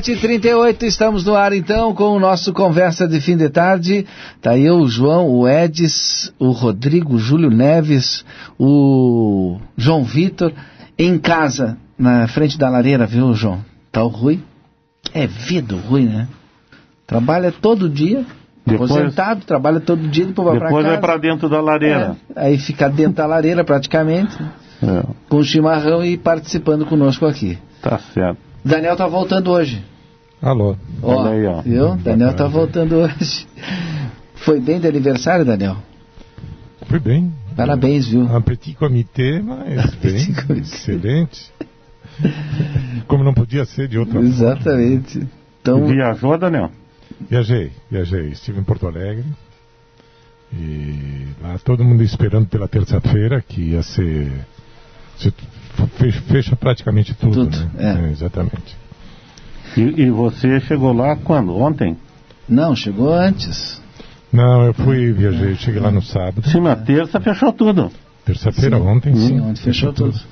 17h38, estamos no ar então com o nosso Conversa de Fim de Tarde. Tá eu, o João, o Edis, o Rodrigo, o Júlio Neves, o João Vitor, em casa, na frente da lareira, viu, João? Tá o Rui. É vida o Rui, né? Trabalha todo dia, depois, aposentado, trabalha todo dia, depois vai para casa. Depois vai dentro da lareira. É, aí fica dentro da lareira praticamente, é. com chimarrão e participando conosco aqui. Tá certo. Daniel tá voltando hoje. Alô. Ó, Olha aí, ó. Viu? Daniel tá voltando hoje. Foi bem de aniversário, Daniel? Foi bem. Parabéns, viu? Um petit comité, mas bem, excelente. Como não podia ser de outra Exatamente. forma. Então... Viajou, Daniel? Viajei, viajei. Estive em Porto Alegre. E lá todo mundo esperando pela terça-feira, que ia ser, ser fecha praticamente tudo. tudo né? é. É, exatamente. E, e, você chegou lá quando? Ontem? Não, chegou antes. Não, eu fui, viajei, cheguei lá no sábado. Sim, na terça fechou tudo. Terça-feira, ontem? Sim, ontem fechou, fechou tudo. tudo.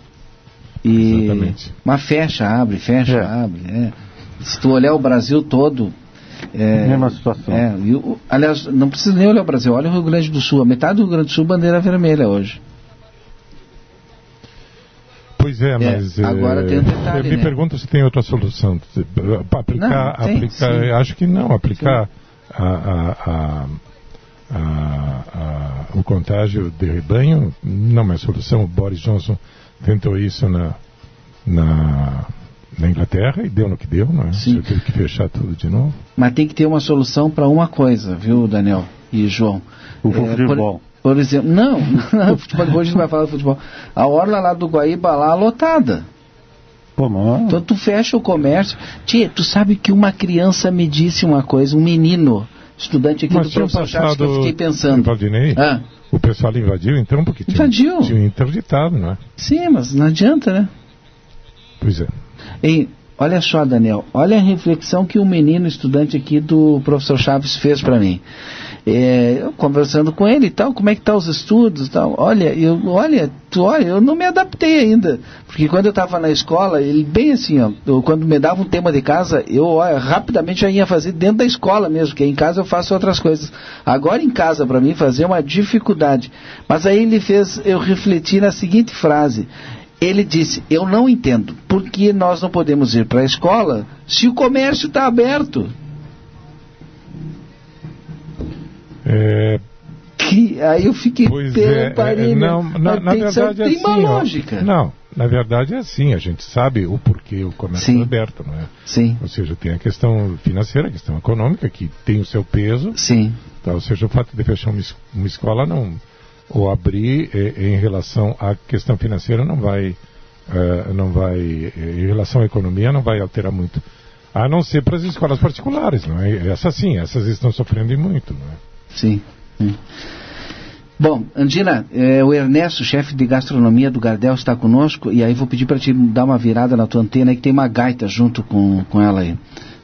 E... Exatamente. Mas fecha, abre, fecha, é. abre. É. Se tu olhar o Brasil todo, é, Mesma situação. É, eu, aliás, não precisa nem olhar o Brasil, olha o Rio Grande do Sul. A metade do Rio Grande do Sul, bandeira vermelha hoje. Pois é, é mas. agora é, tem um detalhe. Me né? pergunto se tem outra solução. Para aplicar. Não, tem, aplicar acho que não. Aplicar a, a, a, o contágio de rebanho não é solução. O Boris Johnson tentou isso na, na, na Inglaterra e deu no que deu, não é? Sim. Você teve que fechar tudo de novo. Mas tem que ter uma solução para uma coisa, viu, Daniel e João? O é, futebol. Por exemplo, não, não futebol, hoje a gente vai falar de futebol. A orla lá do Guaíba lá lotada. Então tu fecha o comércio. Tia, tu sabe que uma criança me disse uma coisa, um menino, estudante aqui Mas do professor Chaves, que eu fiquei pensando. Valdinei, ah. O pessoal invadiu então porque tinha, invadiu. tinha interditado, não é? Sim, mas não adianta, né? Pois é. E olha só, Daniel, olha a reflexão que um menino estudante aqui do professor Chaves fez para mim é, conversando com ele e tal, como é que tá os estudos e tal. Olha, eu, olha, tu, olha, eu não me adaptei ainda. Porque quando eu estava na escola, ele bem assim, ó, eu, quando me dava um tema de casa, eu rapidamente já ia fazer dentro da escola mesmo, porque em casa eu faço outras coisas. Agora em casa, para mim, fazer é uma dificuldade. Mas aí ele fez eu refletir na seguinte frase. Ele disse: Eu não entendo por que nós não podemos ir para a escola se o comércio está aberto. É, que aí eu fiquei pois é, parei, é, não, na, na verdade é tem assim, uma lógica. Não, na verdade é assim, a gente sabe o porquê o comércio Sim. é aberto, não é? Sim. Ou seja, tem a questão financeira, a questão econômica, que tem o seu peso. Sim. Tá? Ou seja, o fato de fechar uma, uma escola não, ou abrir eh, em relação à questão financeira não vai, eh, não vai, em relação à economia não vai alterar muito. A não ser para as escolas particulares, não é? Essas sim, essas estão sofrendo muito, não é? Sim. sim. Bom, Andina, o Ernesto, chefe de gastronomia do Gardel, está conosco e aí vou pedir para te dar uma virada na tua antena que tem uma gaita junto com, com ela aí.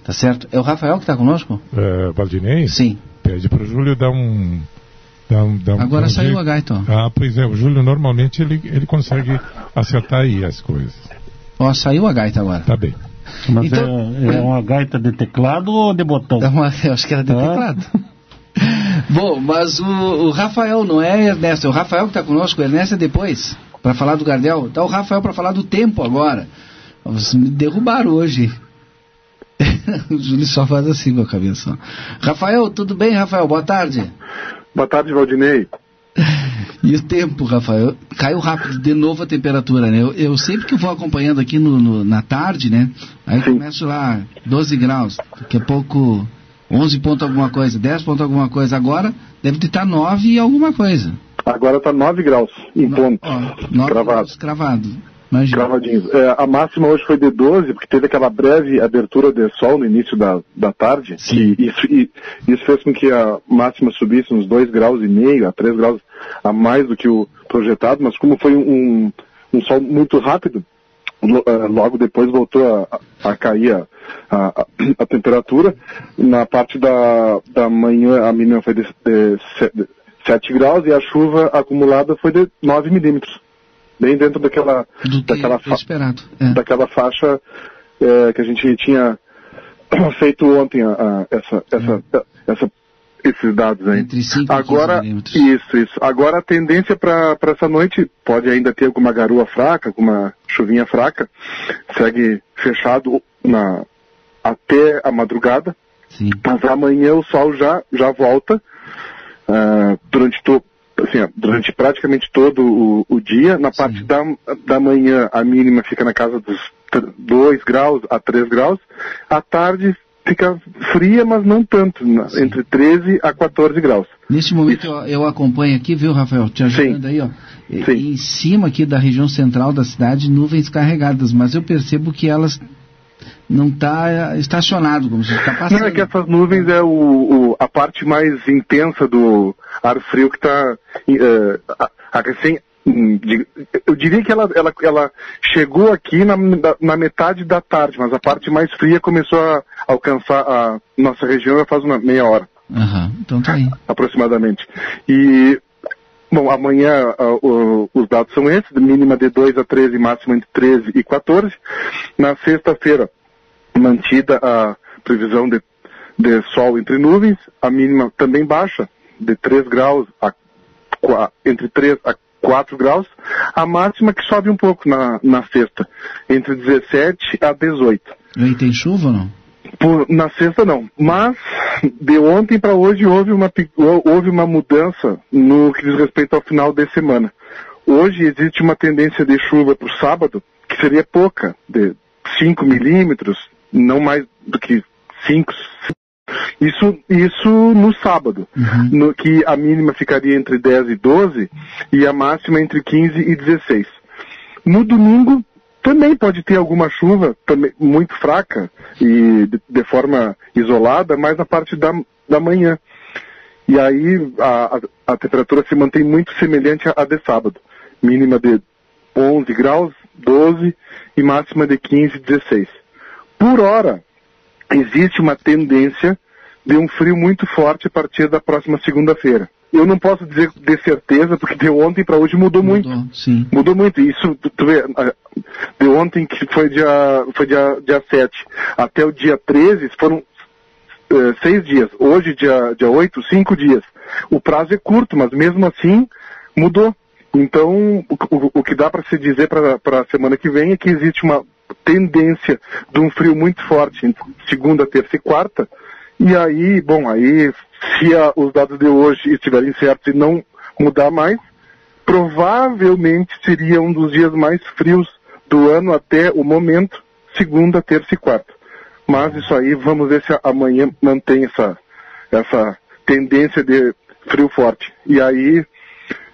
Tá certo? É o Rafael que está conosco? É, Valdinei? Sim. Pede para o Júlio dar um, Dá um, dá um, Agora saiu jeito. a gaita. Ah, pois é, o Júlio normalmente ele, ele consegue acertar aí as coisas. Ó, saiu a gaita agora. Tá bem. Mas Então- é, é uma gaita de teclado ou de botão? É uma- eu acho que era de Ah. teclado. Bom, mas o, o Rafael não é Ernesto, é o Rafael que está conosco, o Ernesto é depois, para falar do Gardel. Tá o Rafael para falar do tempo agora. Vocês me derrubaram hoje. o Júlio só faz assim com a cabeça. Rafael, tudo bem, Rafael? Boa tarde. Boa tarde, Valdinei. E o tempo, Rafael? Caiu rápido de novo a temperatura, né? Eu, eu sempre que vou acompanhando aqui no, no- na tarde, né? Aí Sim. começo lá, 12 graus, daqui a pouco 11 ponto alguma coisa, 10 ponto alguma coisa. Agora deve estar 9 e alguma coisa. Agora está 9 graus em ponto. Ó, 9 Cravado. graus cravado. Imagina. Cravadinhos. É, a máxima hoje foi de 12, porque teve aquela breve abertura de sol no início da, da tarde. Sim. E isso, e isso fez com que a máxima subisse uns 2 graus e meio, a 3 graus a mais do que o projetado, mas como foi um, um sol muito rápido, eh, logo depois voltou a, a cair a, a, a- temperatura. Na parte da, da manhã a mínima foi de, de, de 7 graus e a chuva acumulada foi de 9 milímetros. Bem dentro daquela, Do que daquela, fa- esperado. É. daquela faixa eh, que a gente tinha feito ontem a, a- essa, essa, essa, esses dados aí. Entre 5 e 15 Agora, isso, isso. Agora a tendência para essa noite pode ainda ter alguma garoa fraca, alguma chuvinha fraca. Segue fechado na, até a madrugada. Sim. Mas amanhã o sol já, já volta ah, durante, to, assim, durante praticamente todo o, o dia. Na parte da, da manhã a mínima fica na casa dos 2 graus a 3 graus. À tarde fica fria, mas não tanto, Sim. entre 13 a 14 graus. Neste momento eu, eu acompanho aqui, viu, Rafael? Te ajudando Sim. aí, ó. Sim. Em cima aqui da região central da cidade, nuvens carregadas, mas eu percebo que elas não está estacionado, como se está passando. Não, é que essas nuvens é o, o- a parte mais intensa do ar frio que está recém. hum, Eu diria que ela, ela, ela chegou aqui na, na metade da tarde, mas a parte mais fria começou a alcançar a nossa região já faz uma meia hora, Aham, então tá aí. aproximadamente. E, bom, amanhã o- os dados são esses, de mínima de 2 a 13, máxima entre 13 e 14. Na sexta-feira, mantida a previsão de, de sol entre nuvens, a mínima também baixa, de 3 graus a entre 3 a 4 graus, a máxima que sobe um pouco na, na sexta, entre 17 a 18. E aí tem chuva ou não? Por- na sexta não, mas de ontem para hoje houve uma, houve uma mudança no que diz respeito ao final de semana. Hoje existe uma tendência de chuva para o sábado, que seria pouca, de 5 milímetros, não mais do que 5. Isso, isso no sábado, Uhum. no que a mínima ficaria entre 10 e 12 e a máxima entre 15 e 16. No domingo também pode ter alguma chuva, também muito fraca e de, de forma isolada, mas na parte da, da manhã. E aí a, a, a temperatura se mantém muito semelhante à, à de sábado. Mínima de 11 graus, 12 e máxima de 15, 16. Por hora, existe uma tendência de um frio muito forte a partir da próxima segunda-feira. Eu não posso dizer de certeza, porque de ontem para hoje mudou, muito. Mudou, Sim. Mudou muito. Isso, tu, vê, de ontem, que foi dia, foi dia, dia 7, até o dia 13, foram eh, seis dias. Hoje, dia, dia 8, cinco dias. O prazo é curto, mas mesmo assim, mudou. Então, o, o- o que dá para se dizer para a semana que vem é que existe uma tendência de um frio muito forte entre segunda, terça e quarta. E aí, bom, aí, se a- os dados de hoje estiverem certos e não mudar mais, provavelmente seria um dos dias mais frios do ano até o momento, segunda, terça e quarta. Mas isso aí, vamos ver se amanhã mantém essa, essa tendência de frio forte. E aí,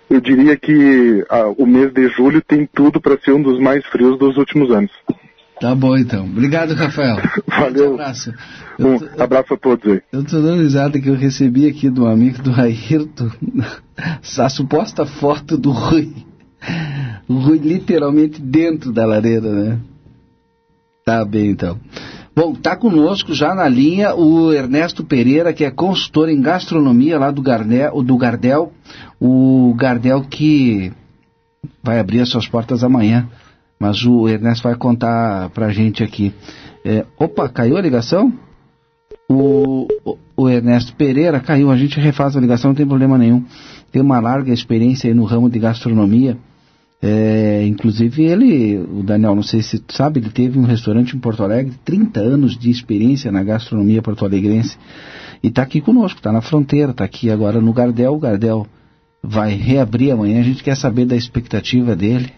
eu diria que ah, o mês de julho tem tudo para ser um dos mais frios dos últimos anos. Tá bom então. Obrigado, Rafael. Valeu. Um abraço. Um tô- abraço a todos aí. Eu tô dando risada que eu recebi aqui do amigo do Ayrton a suposta foto do Rui. O Rui literalmente dentro da lareira, né? Tá bem então. Bom, tá conosco já na linha o Ernesto Pereira, que é consultor em gastronomia lá do Gardel, do Gardel. O Gardel que vai abrir as suas portas amanhã. Mas o Ernesto vai contar pra gente aqui. É, opa, caiu a ligação? O, o, Ernesto Pereira caiu, a gente refaz a ligação, não tem problema nenhum. Tem uma larga experiência aí no ramo de gastronomia. É, inclusive ele, o Daniel, não sei se sabe, ele teve um restaurante em Porto Alegre, 30 anos de experiência na gastronomia porto-alegrense. E está aqui conosco, está na fronteira, está aqui agora no Gardel. O Gardel vai reabrir amanhã. A gente quer saber da expectativa dele,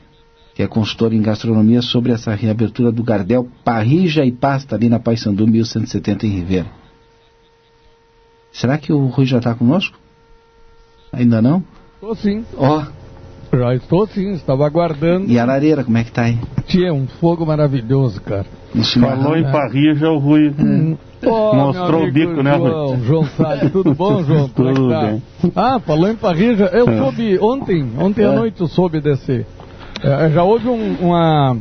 que é consultor em gastronomia, sobre essa reabertura do Gardel Parrija e Pasta ali na Paissandu 1170 em Ribeira. Será que o Rui já está conosco? Ainda não? Estou sim. Ó. Oh. Já estou sim, estava aguardando. E a lareira, como é que tá aí? Tinha um fogo maravilhoso, cara. Falou em parrija, o Rui hum. oh, mostrou o bico, né, Rui? João Salles, tudo bom, João? Como tudo é tá? bem. Ah, falou em parrija, eu é. soube ontem, ontem é. à noite eu soube desse. É, já houve um, uma,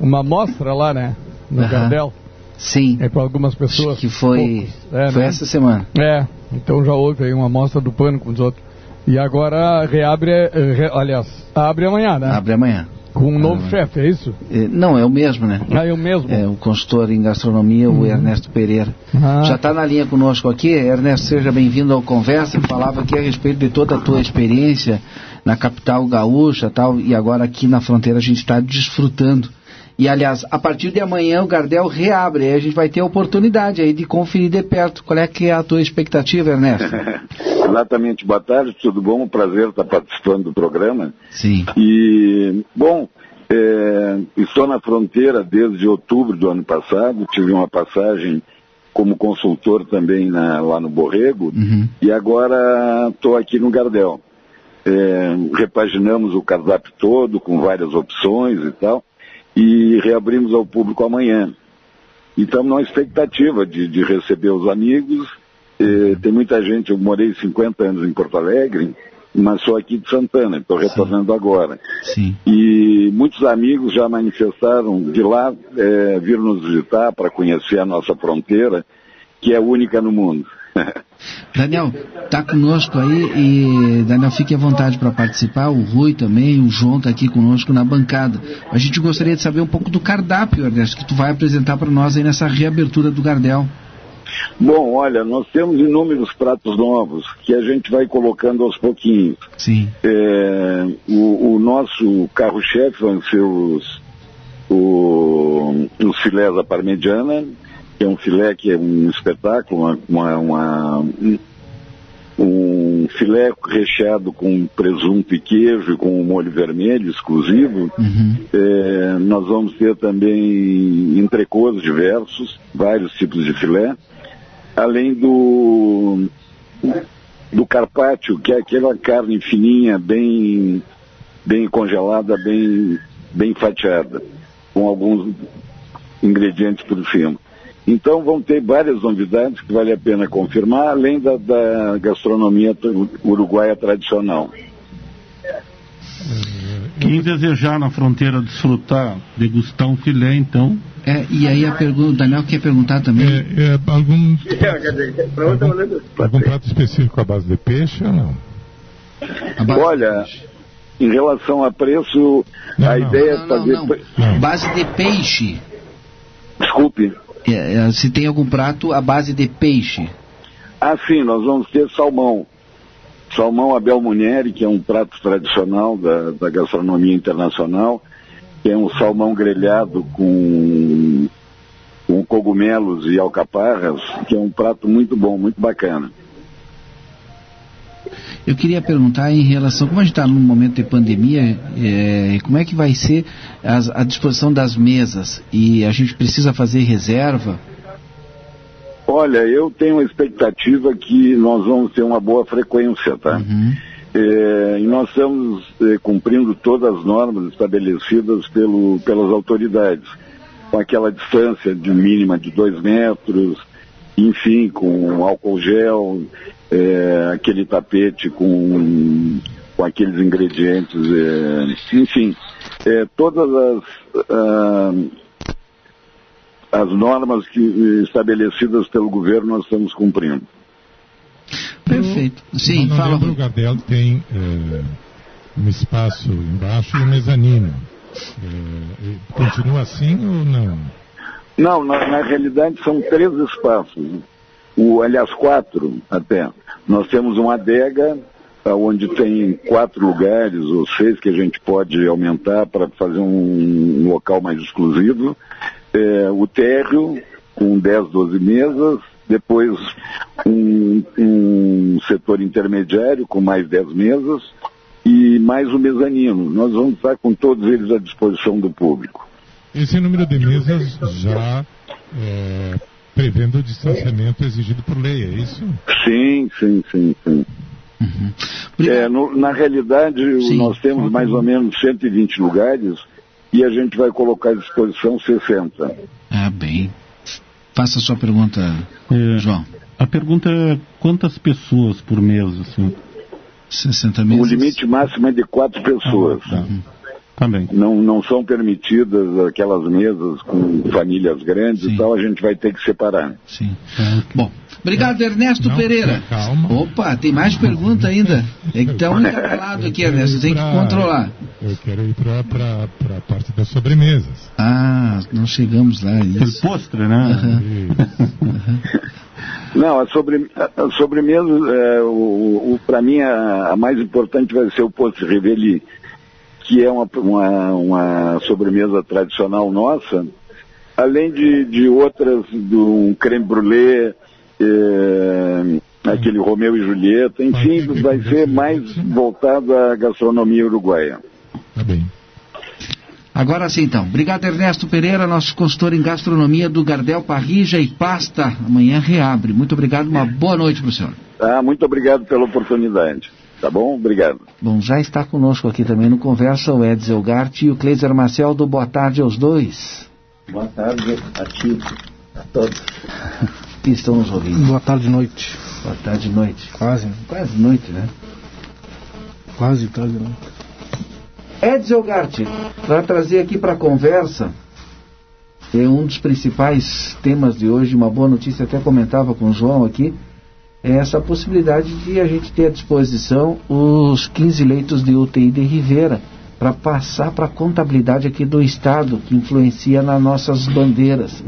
uma mostra lá, né, no uh -huh. Gardel. Sim. É para algumas pessoas. Que foi, é, foi né? essa semana. É, então já houve aí uma mostra do pano com os outros. E agora reabre, eh, re, aliás, abre amanhã, né? Abre amanhã. Com um novo ah. chefe, é isso? É, não, é o mesmo, né? Ah, é o mesmo? É o consultor em gastronomia, uhum. o Ernesto Pereira. Ah. Já está na linha conosco aqui. Ernesto, seja bem-vindo ao Conversa. Falava aqui a respeito de toda a tua experiência na capital gaúcha tal, e agora aqui na fronteira a gente está desfrutando e, aliás, a partir de amanhã o Gardel reabre, aí a gente vai ter a oportunidade aí de conferir de perto. Qual é que é a tua expectativa, Ernesto? Exatamente. Boa tarde, tudo bom? Um prazer estar participando do programa. Sim. E, bom, é, estou na fronteira desde outubro do ano passado, tive uma passagem como consultor também na, lá no Borrego, uhum. e agora estou aqui no Gardel. É, repaginamos o cardápio todo com várias opções e tal e reabrimos ao público amanhã. E estamos numa expectativa de, de receber os amigos. E, tem muita gente, eu morei 50 anos em Porto Alegre, mas sou aqui de Santana, estou retornando agora. Sim. E muitos amigos já manifestaram de lá é, vir nos visitar para conhecer a nossa fronteira, que é única no mundo. Daniel, está conosco aí e Daniel, fique à vontade para participar. O Rui também, o João está aqui conosco na bancada. A gente gostaria de saber um pouco do cardápio, Ernesto, que tu vai apresentar para nós aí nessa reabertura do Gardel. Bom, olha, nós temos inúmeros pratos novos que a gente vai colocando aos pouquinhos. Sim. É, o, o, nosso carro-chefe vão ser os, o, os filés da parmegiana, que é um filé que é um espetáculo, uma, uma, um, um, filé recheado com presunto e queijo e com um molho vermelho exclusivo. Uhum. É, nós vamos ter também entrecôs diversos, vários tipos de filé, além do do carpaccio, que é aquela carne fininha, bem bem congelada, bem bem fatiada, com alguns ingredientes por cima. Então vão ter várias novidades que vale a pena confirmar, além da, da gastronomia uruguaia tradicional. Quem desejar na fronteira desfrutar, degustar um filé, então. É, e aí a pergunta, o Daniel quer perguntar também. É, é, algum, algum, algum prato específico à base de peixe ou não? Olha, em relação a preço, não, a não. ideia não, é fazer. Não, Base de peixe. Desculpe. É, é, se tem algum prato à base de peixe? Ah, sim, nós vamos ter salmão. Salmão Abel Munieri, que é um prato tradicional da, da gastronomia internacional, é um salmão grelhado com, com cogumelos e alcaparras, que é um prato muito bom, muito bacana. Eu queria perguntar em relação, como a gente está num momento de pandemia, é, como é que vai ser as, a disposição das mesas? E a gente precisa fazer reserva? Olha, eu tenho a expectativa que nós vamos ter uma boa frequência, tá? Uhum. É, e nós estamos é, cumprindo todas as normas estabelecidas pelo, pelas autoridades, com aquela distância de mínima de dois metros, enfim, com álcool gel, é, aquele tapete com, com aqueles ingredientes, é, enfim, é, todas as, uh, as normas que, estabelecidas pelo governo nós estamos cumprindo. Perfeito. Sim, no fala. O Gardel tem é, um espaço embaixo e um mezanino. É, continua assim ou não? Não, na, na, realidade são três espaços. O, aliás, quatro até. Nós temos uma adega onde tem quatro lugares ou seis que a gente pode aumentar para fazer um, um, local mais exclusivo. É, o térreo, com 10, 12 mesas, depois um, um, setor intermediário com mais 10 mesas e mais o mezanino. Nós vamos estar com todos eles à disposição do público. Esse número de mesas já é, prevendo o distanciamento exigido por lei, é isso? Sim, sim, sim, sim. Uhum. É, no, na realidade, Sim. nós temos mais ou menos 120 lugares e a gente vai colocar à disposição 60. Ah, bem. Faça a sua pergunta, é, João. A pergunta é quantas pessoas por mês? Assim? 60 meses? O limite máximo é de quatro pessoas. Ah, tá. Também. Não, não são permitidas aquelas mesas com famílias grandes Sim. e tal, a gente vai ter que separar. Sim. Bom, obrigado Ernesto não, Pereira. Calma. Opa, tem mais pergunta ainda. É que tá um calado aqui, Ernesto, tem que controlar. Eu quero ir para a parte das sobremesas. Ah, não chegamos lá. Isso. O postre, né? Uhum. Não, a, sobre, a sobremesa, é, o, o para mim, a, a, mais importante vai ser o postre Reveli que é uma, uma, uma sobremesa tradicional nossa, além de, de outras, do um creme brulee, é, aquele Romeu e Julieta, enfim, vai ser mais voltado à gastronomia uruguaia. Tá bem. Agora sim, então. Obrigado, Ernesto Pereira, nosso consultor em gastronomia do Gardel Parrija e Pasta. Amanhã reabre. Muito obrigado, uma boa noite para o senhor. Ah, muito obrigado pela oportunidade. Tá bom? Obrigado. Bom, já está conosco aqui também no Conversa o Edsel Gart e o Cleiser Marcel do Boa Tarde aos dois. Boa tarde a ti, a todos. que estão nos ouvindo. Boa tarde, noite. Boa tarde, noite. Quase. Quase noite, né? Quase tarde, noite. Edsel Gart, para trazer aqui para a conversa, é um dos principais temas de hoje, uma boa notícia, até comentava com o João aqui, essa possibilidade de a gente ter à disposição os 15 leitos de UTI de Rivera para passar para a contabilidade aqui do Estado, que influencia nas nossas bandeiras.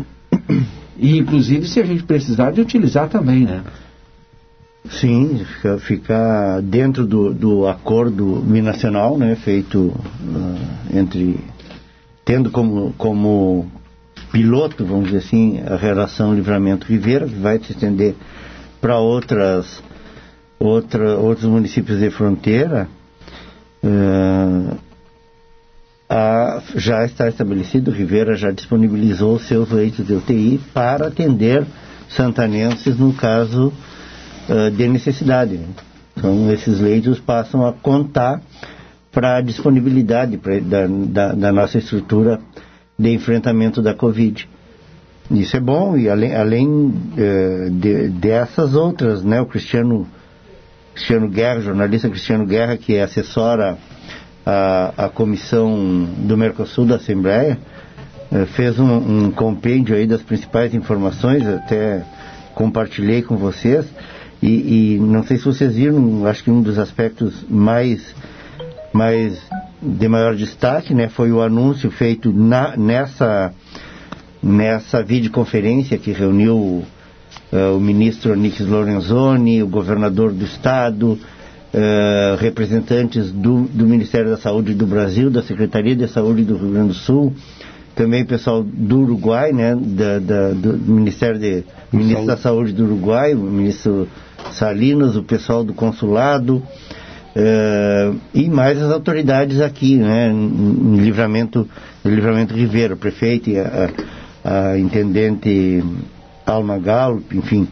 E, inclusive, se a gente precisar de utilizar também, né? Sim, ficar dentro do, do acordo binacional, né, feito uh, entre, tendo como, como piloto, vamos dizer assim, a relação Livramento-Ribeira, que vai se estender para outras outra, outros municípios de fronteira uh, a, já está estabelecido, Rivera já disponibilizou seus leitos de UTI para atender santanenses no caso uh, de necessidade. Então esses leitos passam a contar para a disponibilidade pra, da, da, da nossa estrutura de enfrentamento da Covid. Isso é bom, e além, além é, de, dessas outras, né, o Cristiano, Cristiano Guerra, jornalista Cristiano Guerra, que assessora a, a comissão do Mercosul da Assembleia, é, fez um, um, compêndio aí das principais informações, até compartilhei com vocês, e, e não sei se vocês viram, acho que um dos aspectos mais, mais de maior destaque, né, foi o anúncio feito na, nessa nessa videoconferência que reuniu uh, o ministro Nix Lorenzoni, o governador do estado, uh, representantes do, do, Ministério da Saúde do Brasil, da Secretaria de Saúde do Rio Grande do Sul, também pessoal do Uruguai, né, da, da, do Ministério de, ministro da Saúde do Uruguai, o ministro Salinas, o pessoal do consulado, Uh, e mais as autoridades aqui, né, em Livramento, Livramento Ribeiro, prefeito e a, a intendente Alma Galo, enfim.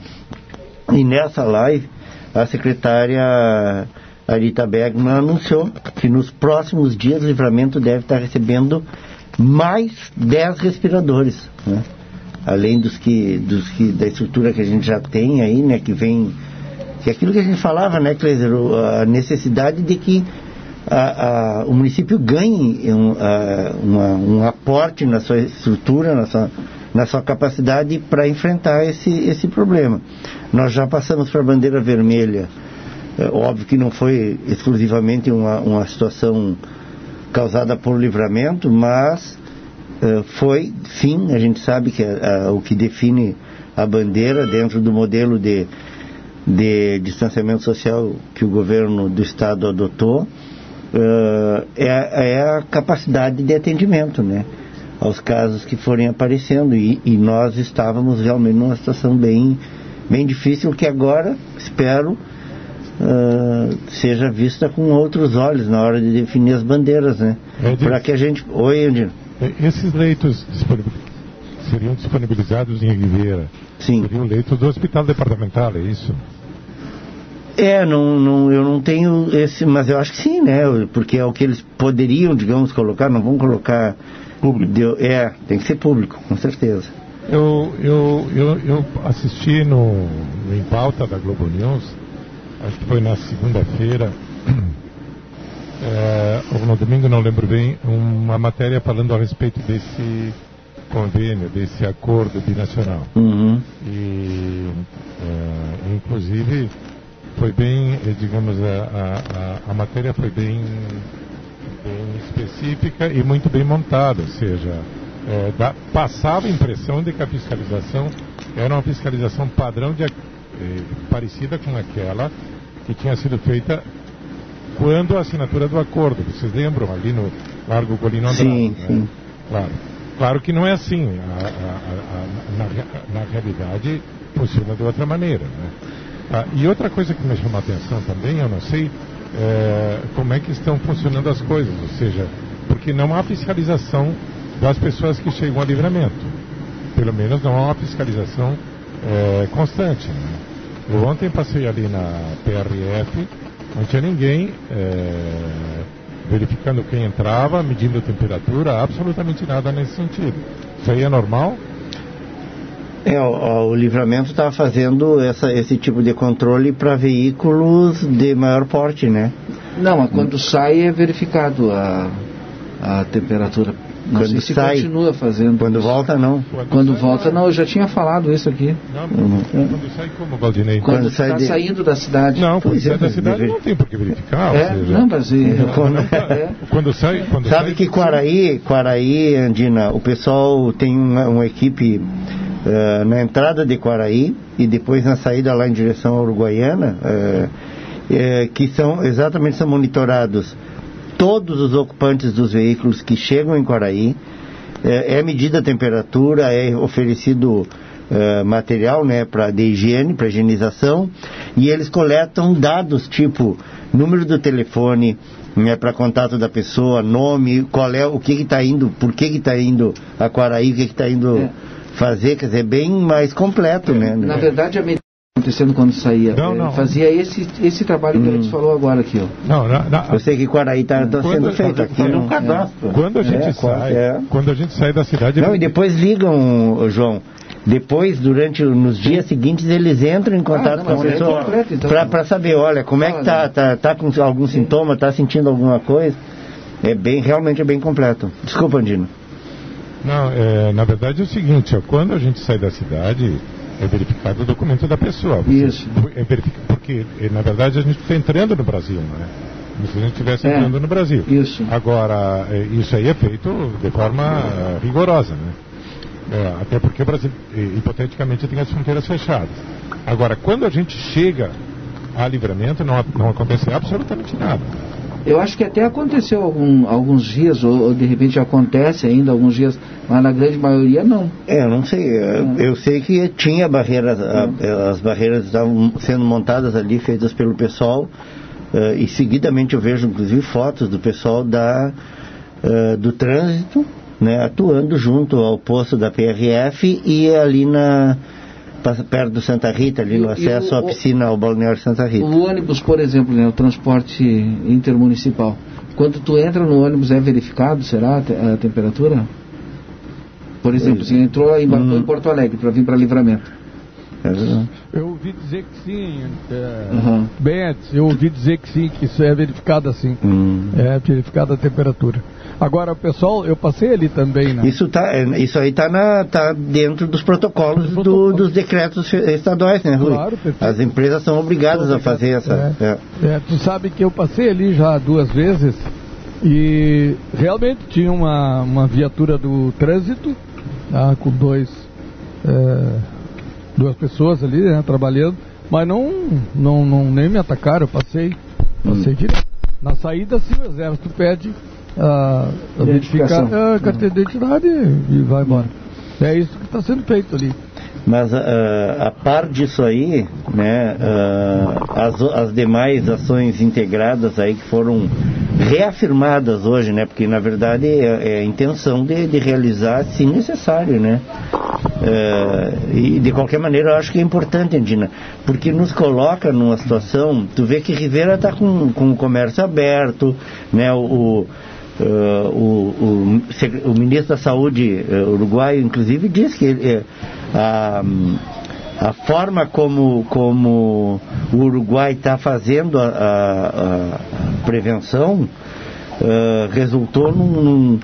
E nessa live, a secretária Arita Bergman anunciou que nos próximos dias o livramento deve estar recebendo mais 10 respiradores, né? além dos que, dos que da estrutura que a gente já tem aí, né, que vem que é aquilo que a gente falava, né, Cleiser, a necessidade de que a, a, o município ganhe um, a, uma, um aporte na sua estrutura, na sua, na sua capacidade para enfrentar esse, esse problema. Nós já passamos para a bandeira vermelha É, óbvio que não foi exclusivamente uma, uma situação causada por livramento, mas uh, foi, sim, a gente sabe que uh, o que define a bandeira dentro do modelo de, de distanciamento social que o governo do estado adotou uh, é, é, a capacidade de atendimento, né? Aos casos que forem aparecendo e, e nós estávamos realmente numa situação bem, bem difícil que agora espero uh, seja vista com outros olhos na hora de definir as bandeiras, né? É Para que a gente. Oi, Andino. Esses leitos seriam disponibilizados em Ribeira. Sim. Seriam leitos do hospital departamental, é isso? É, não, não, eu não tenho esse, mas eu acho que sim, né? Porque é o que eles poderiam, digamos, colocar, não vão colocar. Público. De, é, tem que ser público, com certeza. Eu, eu, eu, eu assisti no, no Em Pauta da Globo News acho que foi na segunda-feira, é, ou no domingo, não lembro bem, uma matéria falando a respeito desse convênio, desse acordo binacional. Uhum. E, é, inclusive, foi bem, eh, digamos, a, a, a matéria foi bem, bem, específica e muito bem montada, ou seja, é, da, passava a impressão de que a fiscalização era uma fiscalização padrão de eh, parecida com aquela que tinha sido feita quando a assinatura do acordo. Vocês lembram ali no Largo Golino Andrade? Sim, né? sim. Claro. Claro que não é assim. A, a, a, na, na, realidade, funciona de outra maneira. Né? Ah, e outra coisa que me chamou a atenção também, eu não sei é, como é que estão funcionando as coisas, ou seja, porque não há fiscalização das pessoas que chegam a livramento. Pelo menos não há uma fiscalização é, constante. Né? Eu ontem passei ali na PRF, não tinha ninguém é, verificando quem entrava, medindo a temperatura, absolutamente nada nesse sentido. Isso aí é normal? É, o, o livramento estava fazendo essa, esse tipo de controle para veículos de maior porte, né? Não, mas quando sai é verificado a, a temperatura não quando sei se sai, continua fazendo. Quando volta, não. Quando, quando volta, não. Eu já tinha falado isso aqui. Não, uhum. Quando sai como, Valdinei? Quando, quando sai tá de... saindo da cidade. Não, quando sai é, da cidade deve... não tem por que verificar. É, seja, não, mas... Quando, é. quando sai... Quando Sabe sai, que Quaraí, Quaraí, Andina, o pessoal tem uma, uma equipe uh, na entrada de Quaraí e depois na saída lá em direção à Uruguaiana, uh, que são exatamente são monitorados todos os ocupantes dos veículos que chegam em Quaraí. É, é medida a temperatura, é oferecido uh, material né, pra, de higiene, para higienização, e eles coletam dados tipo número do telefone, né, para contato da pessoa, nome, qual é, o que está indo, por que está indo a Quaraí, o que está indo é. Fazer, quer dizer, bem mais completo, né? Na verdade, a medida acontecendo quando saía. Não, não. Fazia esse, esse trabalho hum. que a gente falou agora aqui, ó. Não, não, não. Eu sei que Quaraí está tá sendo feito aqui é. cadastro. Quando a gente é, sai, é. quando a gente sai da cidade. Não, e depois ligam, João. Depois, durante nos dias seguintes, eles entram em contato ah, não, com a é pessoa então. para saber, olha, como é que tá, tá, tá com algum sintoma, tá sentindo alguma coisa. É bem, realmente é bem completo. Desculpa, Andino. Não, é, na verdade é o seguinte, ó, quando a gente sai da cidade, é verificado o documento da pessoa. Você, Isso. É porque, eh, na verdade, a gente está entrando no Brasil, não é? Como se a gente estivesse é. entrando no Brasil. Isso. Agora, eh, isso aí é feito de forma eh, rigorosa, né? É, até porque o Brasil, hipoteticamente, tem as fronteiras fechadas. Agora, quando a gente chega a livramento, não, não acontece absolutamente nada. Eu acho que até aconteceu algum, alguns dias, ou, ou, de repente acontece ainda alguns dias, mas na grande maioria não. É, eu não sei. Eu, eu sei que tinha barreiras, a, as barreiras estavam sendo montadas ali, feitas pelo pessoal, uh, e seguidamente eu vejo inclusive fotos do pessoal da, uh, do trânsito, né, atuando junto ao posto da PRF e ali na perto do Santa Rita, ali no acesso o, à piscina ao balneário Santa Rita. O ônibus, por exemplo, né, o transporte intermunicipal, quando tu entra no ônibus é verificado, será a, temperatura? Por exemplo, se entrou e embarcou uhum. em Porto Alegre para vir para livramento. É eu ouvi dizer que sim, é, uhum. bem eu ouvi dizer que sim, que isso é verificado assim, uhum. é verificada a temperatura. Agora, pessoal, eu passei ali também, né? Isso, tá, é, isso aí está tá dentro dos protocolos, do, dos decretos estaduais, né, Rui? Claro, perfeito. As empresas são obrigadas a fazer essa. É. é. É, tu sabe que eu passei ali já duas vezes e realmente tinha uma, uma viatura do trânsito tá, com dois, é, duas pessoas ali né, trabalhando, mas não, não, não nem me atacaram, eu passei, passei direto. Na saída sim o exército pede a, a verificar a carteira de identidade e vai embora. É isso que está sendo feito ali. Mas ah, a par disso aí, né, ah, as, as demais ações integradas aí que foram reafirmadas hoje, né, porque na verdade é, é a intenção de, de realizar se necessário, né. Ah, e de qualquer maneira eu acho que é importante, Andina, porque nos coloca numa situação, tu vê que Rivera está com, com o comércio aberto, né, o, o Uh, o, o, o ministro da Saúde uh, uruguaio, inclusive, disse que eh, a, a forma como, como o Uruguai está fazendo a, a- a prevenção uh, resultou num- num-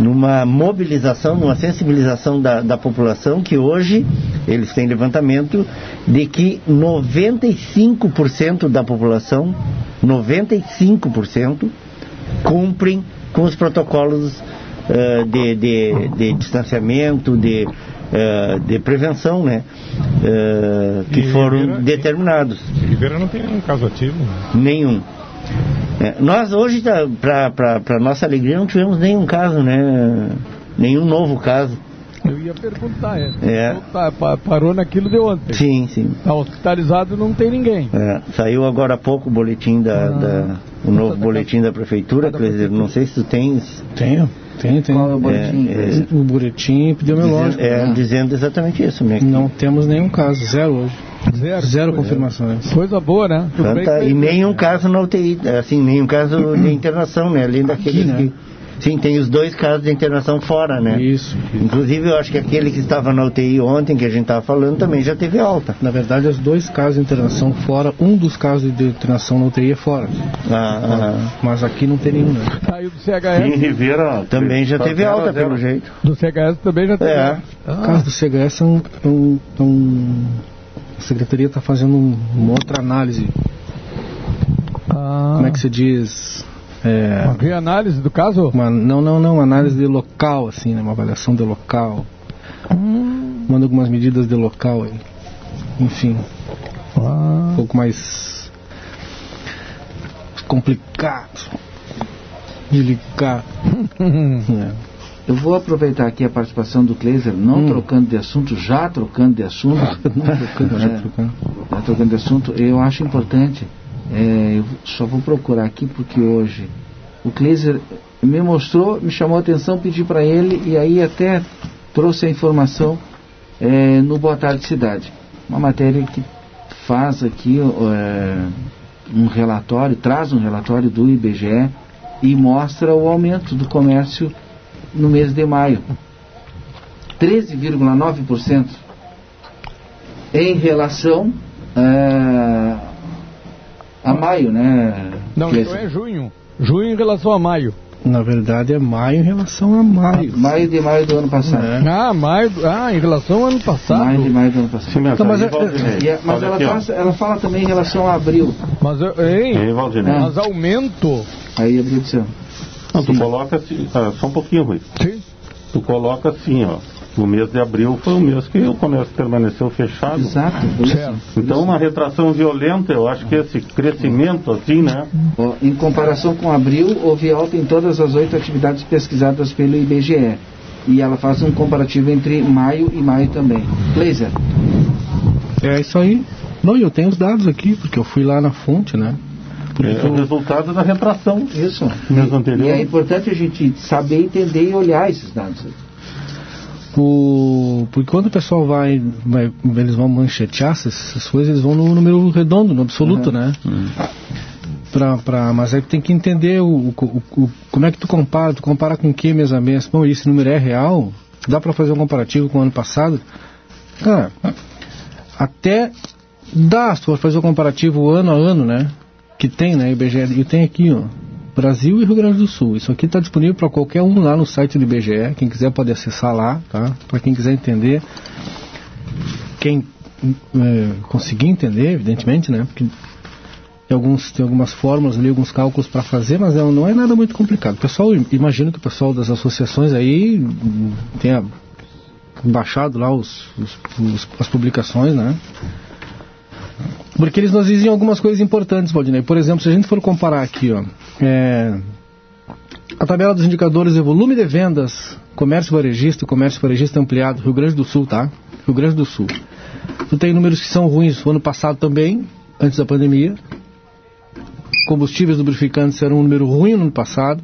numa mobilização, numa sensibilização da, da população que hoje eles têm levantamento de que 95% da população, 95% cumprem com os protocolos eh, de, de- de distanciamento, de, eh, de prevenção, né? eh, que E foram Ribeira- determinados. Ribeira não tem nenhum caso ativo. né? Nenhum. É, nós hoje, para nossa alegria, não tivemos nenhum caso, né? Nenhum novo caso. Eu ia perguntar, é. É. Tá, pa- parou naquilo de ontem. Sim, sim. Tá hospitalizado não tem ninguém. É, saiu agora há pouco o boletim da, Ah. da- o novo boletim da prefeitura, Da quer dizer, não sei se tu tens Tenho, tenho, tenho. Qual é o boletim? É, O boletim epidemiológico. dizendo, é, né? dizendo exatamente isso, né? que- Não temos nenhum caso, zero hoje. Zero. Zero confirmações. Coisa boa, né? Então bem tá, e nenhum caso na UTI, assim, nenhum caso de internação, né? Além daqueles né? que. Sim, tem os dois casos de internação fora, né? Isso. Inclusive, eu acho que aquele que estava na UTI ontem, que a gente estava falando, também já teve alta. Na verdade, os dois casos de internação fora, um dos casos de internação na UTI é fora. Ah, ah, Mas aqui não tem nenhum, né? Saiu do Em CHS. Rivera. também já teve alta, zero. pelo jeito. Do CHS também já teve. É. O Ah, caso do CHS é um, é um- é um- a secretaria está fazendo um- uma outra análise. ah, Como é que se diz? É, Uma reanálise do caso? uma- não, não, não, análise de local, assim, né? Uma avaliação de local. Hum, Manda algumas medidas de local aí. Enfim, um ah, pouco mais complicado. Delicado. É. Eu vou aproveitar aqui a participação do Kleiser, não Hum. trocando de assunto, já trocando de assunto. Não trocando, já É. trocando. já trocando de assunto, eu acho importante. É, eu só vou procurar aqui porque hoje o Kleiser me mostrou, me chamou a atenção, pedi para ele e aí até trouxe a informação é, no Boa Tarde Cidade. Uma matéria que faz aqui é, um relatório, traz um relatório do IBGE e mostra o aumento do comércio no mês de maio. 13,9% em relação eh, a maio, né? Não, Que então é junho. Junho em relação a maio. Na verdade é maio em relação a maio. Maio de maio do ano passado. É. Ah, maio. Ah, em relação ao ano passado. Maio de maio do ano passado. Sim, mas Então, mas é- E é- mas ela, aqui, ela fala também em relação a abril. Mas, eu- hein, Ei, Valdinei. Ah. mas aumento. Aí abril de ano. Não, tu coloca assim, ah, só um pouquinho, Rui. Sim. Tu coloca assim, ó. O mês de abril foi o mês que o comércio permaneceu fechado. Exato. por. Certo. Então, uma retração violenta, eu acho que esse crescimento, assim, né? Em comparação com abril, houve alta em todas as oito atividades pesquisadas pelo IBGE. E ela faz um comparativo entre maio e maio também. Laser. É isso aí. Não, e eu tenho os dados aqui, porque eu fui lá na fonte, né? Porque É o resultado da retração. Isso. Mês E- anterior. E é importante a gente saber, entender e olhar esses dados. O... Porque quando o pessoal vai, vai- eles vão manchetear essas, essas coisas, eles vão no número redondo, no absoluto, né? Pra, pra, mas aí tem que entender o, o- o- o- como é que tu compara, tu compara com o que mês a mês? Bom, esse número é real? Dá pra fazer um comparativo com o ano passado? Cara, até dá, se tu for fazer um comparativo ano a ano, né? Que tem, né? IBGE, e tem aqui, ó. Brasil e Rio Grande do Sul. Isso aqui está disponível para qualquer um lá no site do IBGE. Quem quiser pode acessar lá, tá? Para quem quiser entender. Quem é, conseguir entender, evidentemente, né? Porque tem, alguns, tem algumas fórmulas ali, alguns cálculos para fazer, mas é, não é nada muito complicado. Pessoal, imagino que o pessoal das associações aí tenha baixado lá os, os, os as publicações, né? Porque eles nos dizem algumas coisas importantes, Valdinei. Por exemplo, se a gente for comparar aqui, ó, é, a tabela dos indicadores de volume de vendas, comércio varejista, comércio varejista ampliado, Rio Grande do Sul, tá? Rio Grande do Sul. Tu tem números que são ruins o ano passado também, antes da pandemia. Combustíveis lubrificantes era um número ruim no ano passado.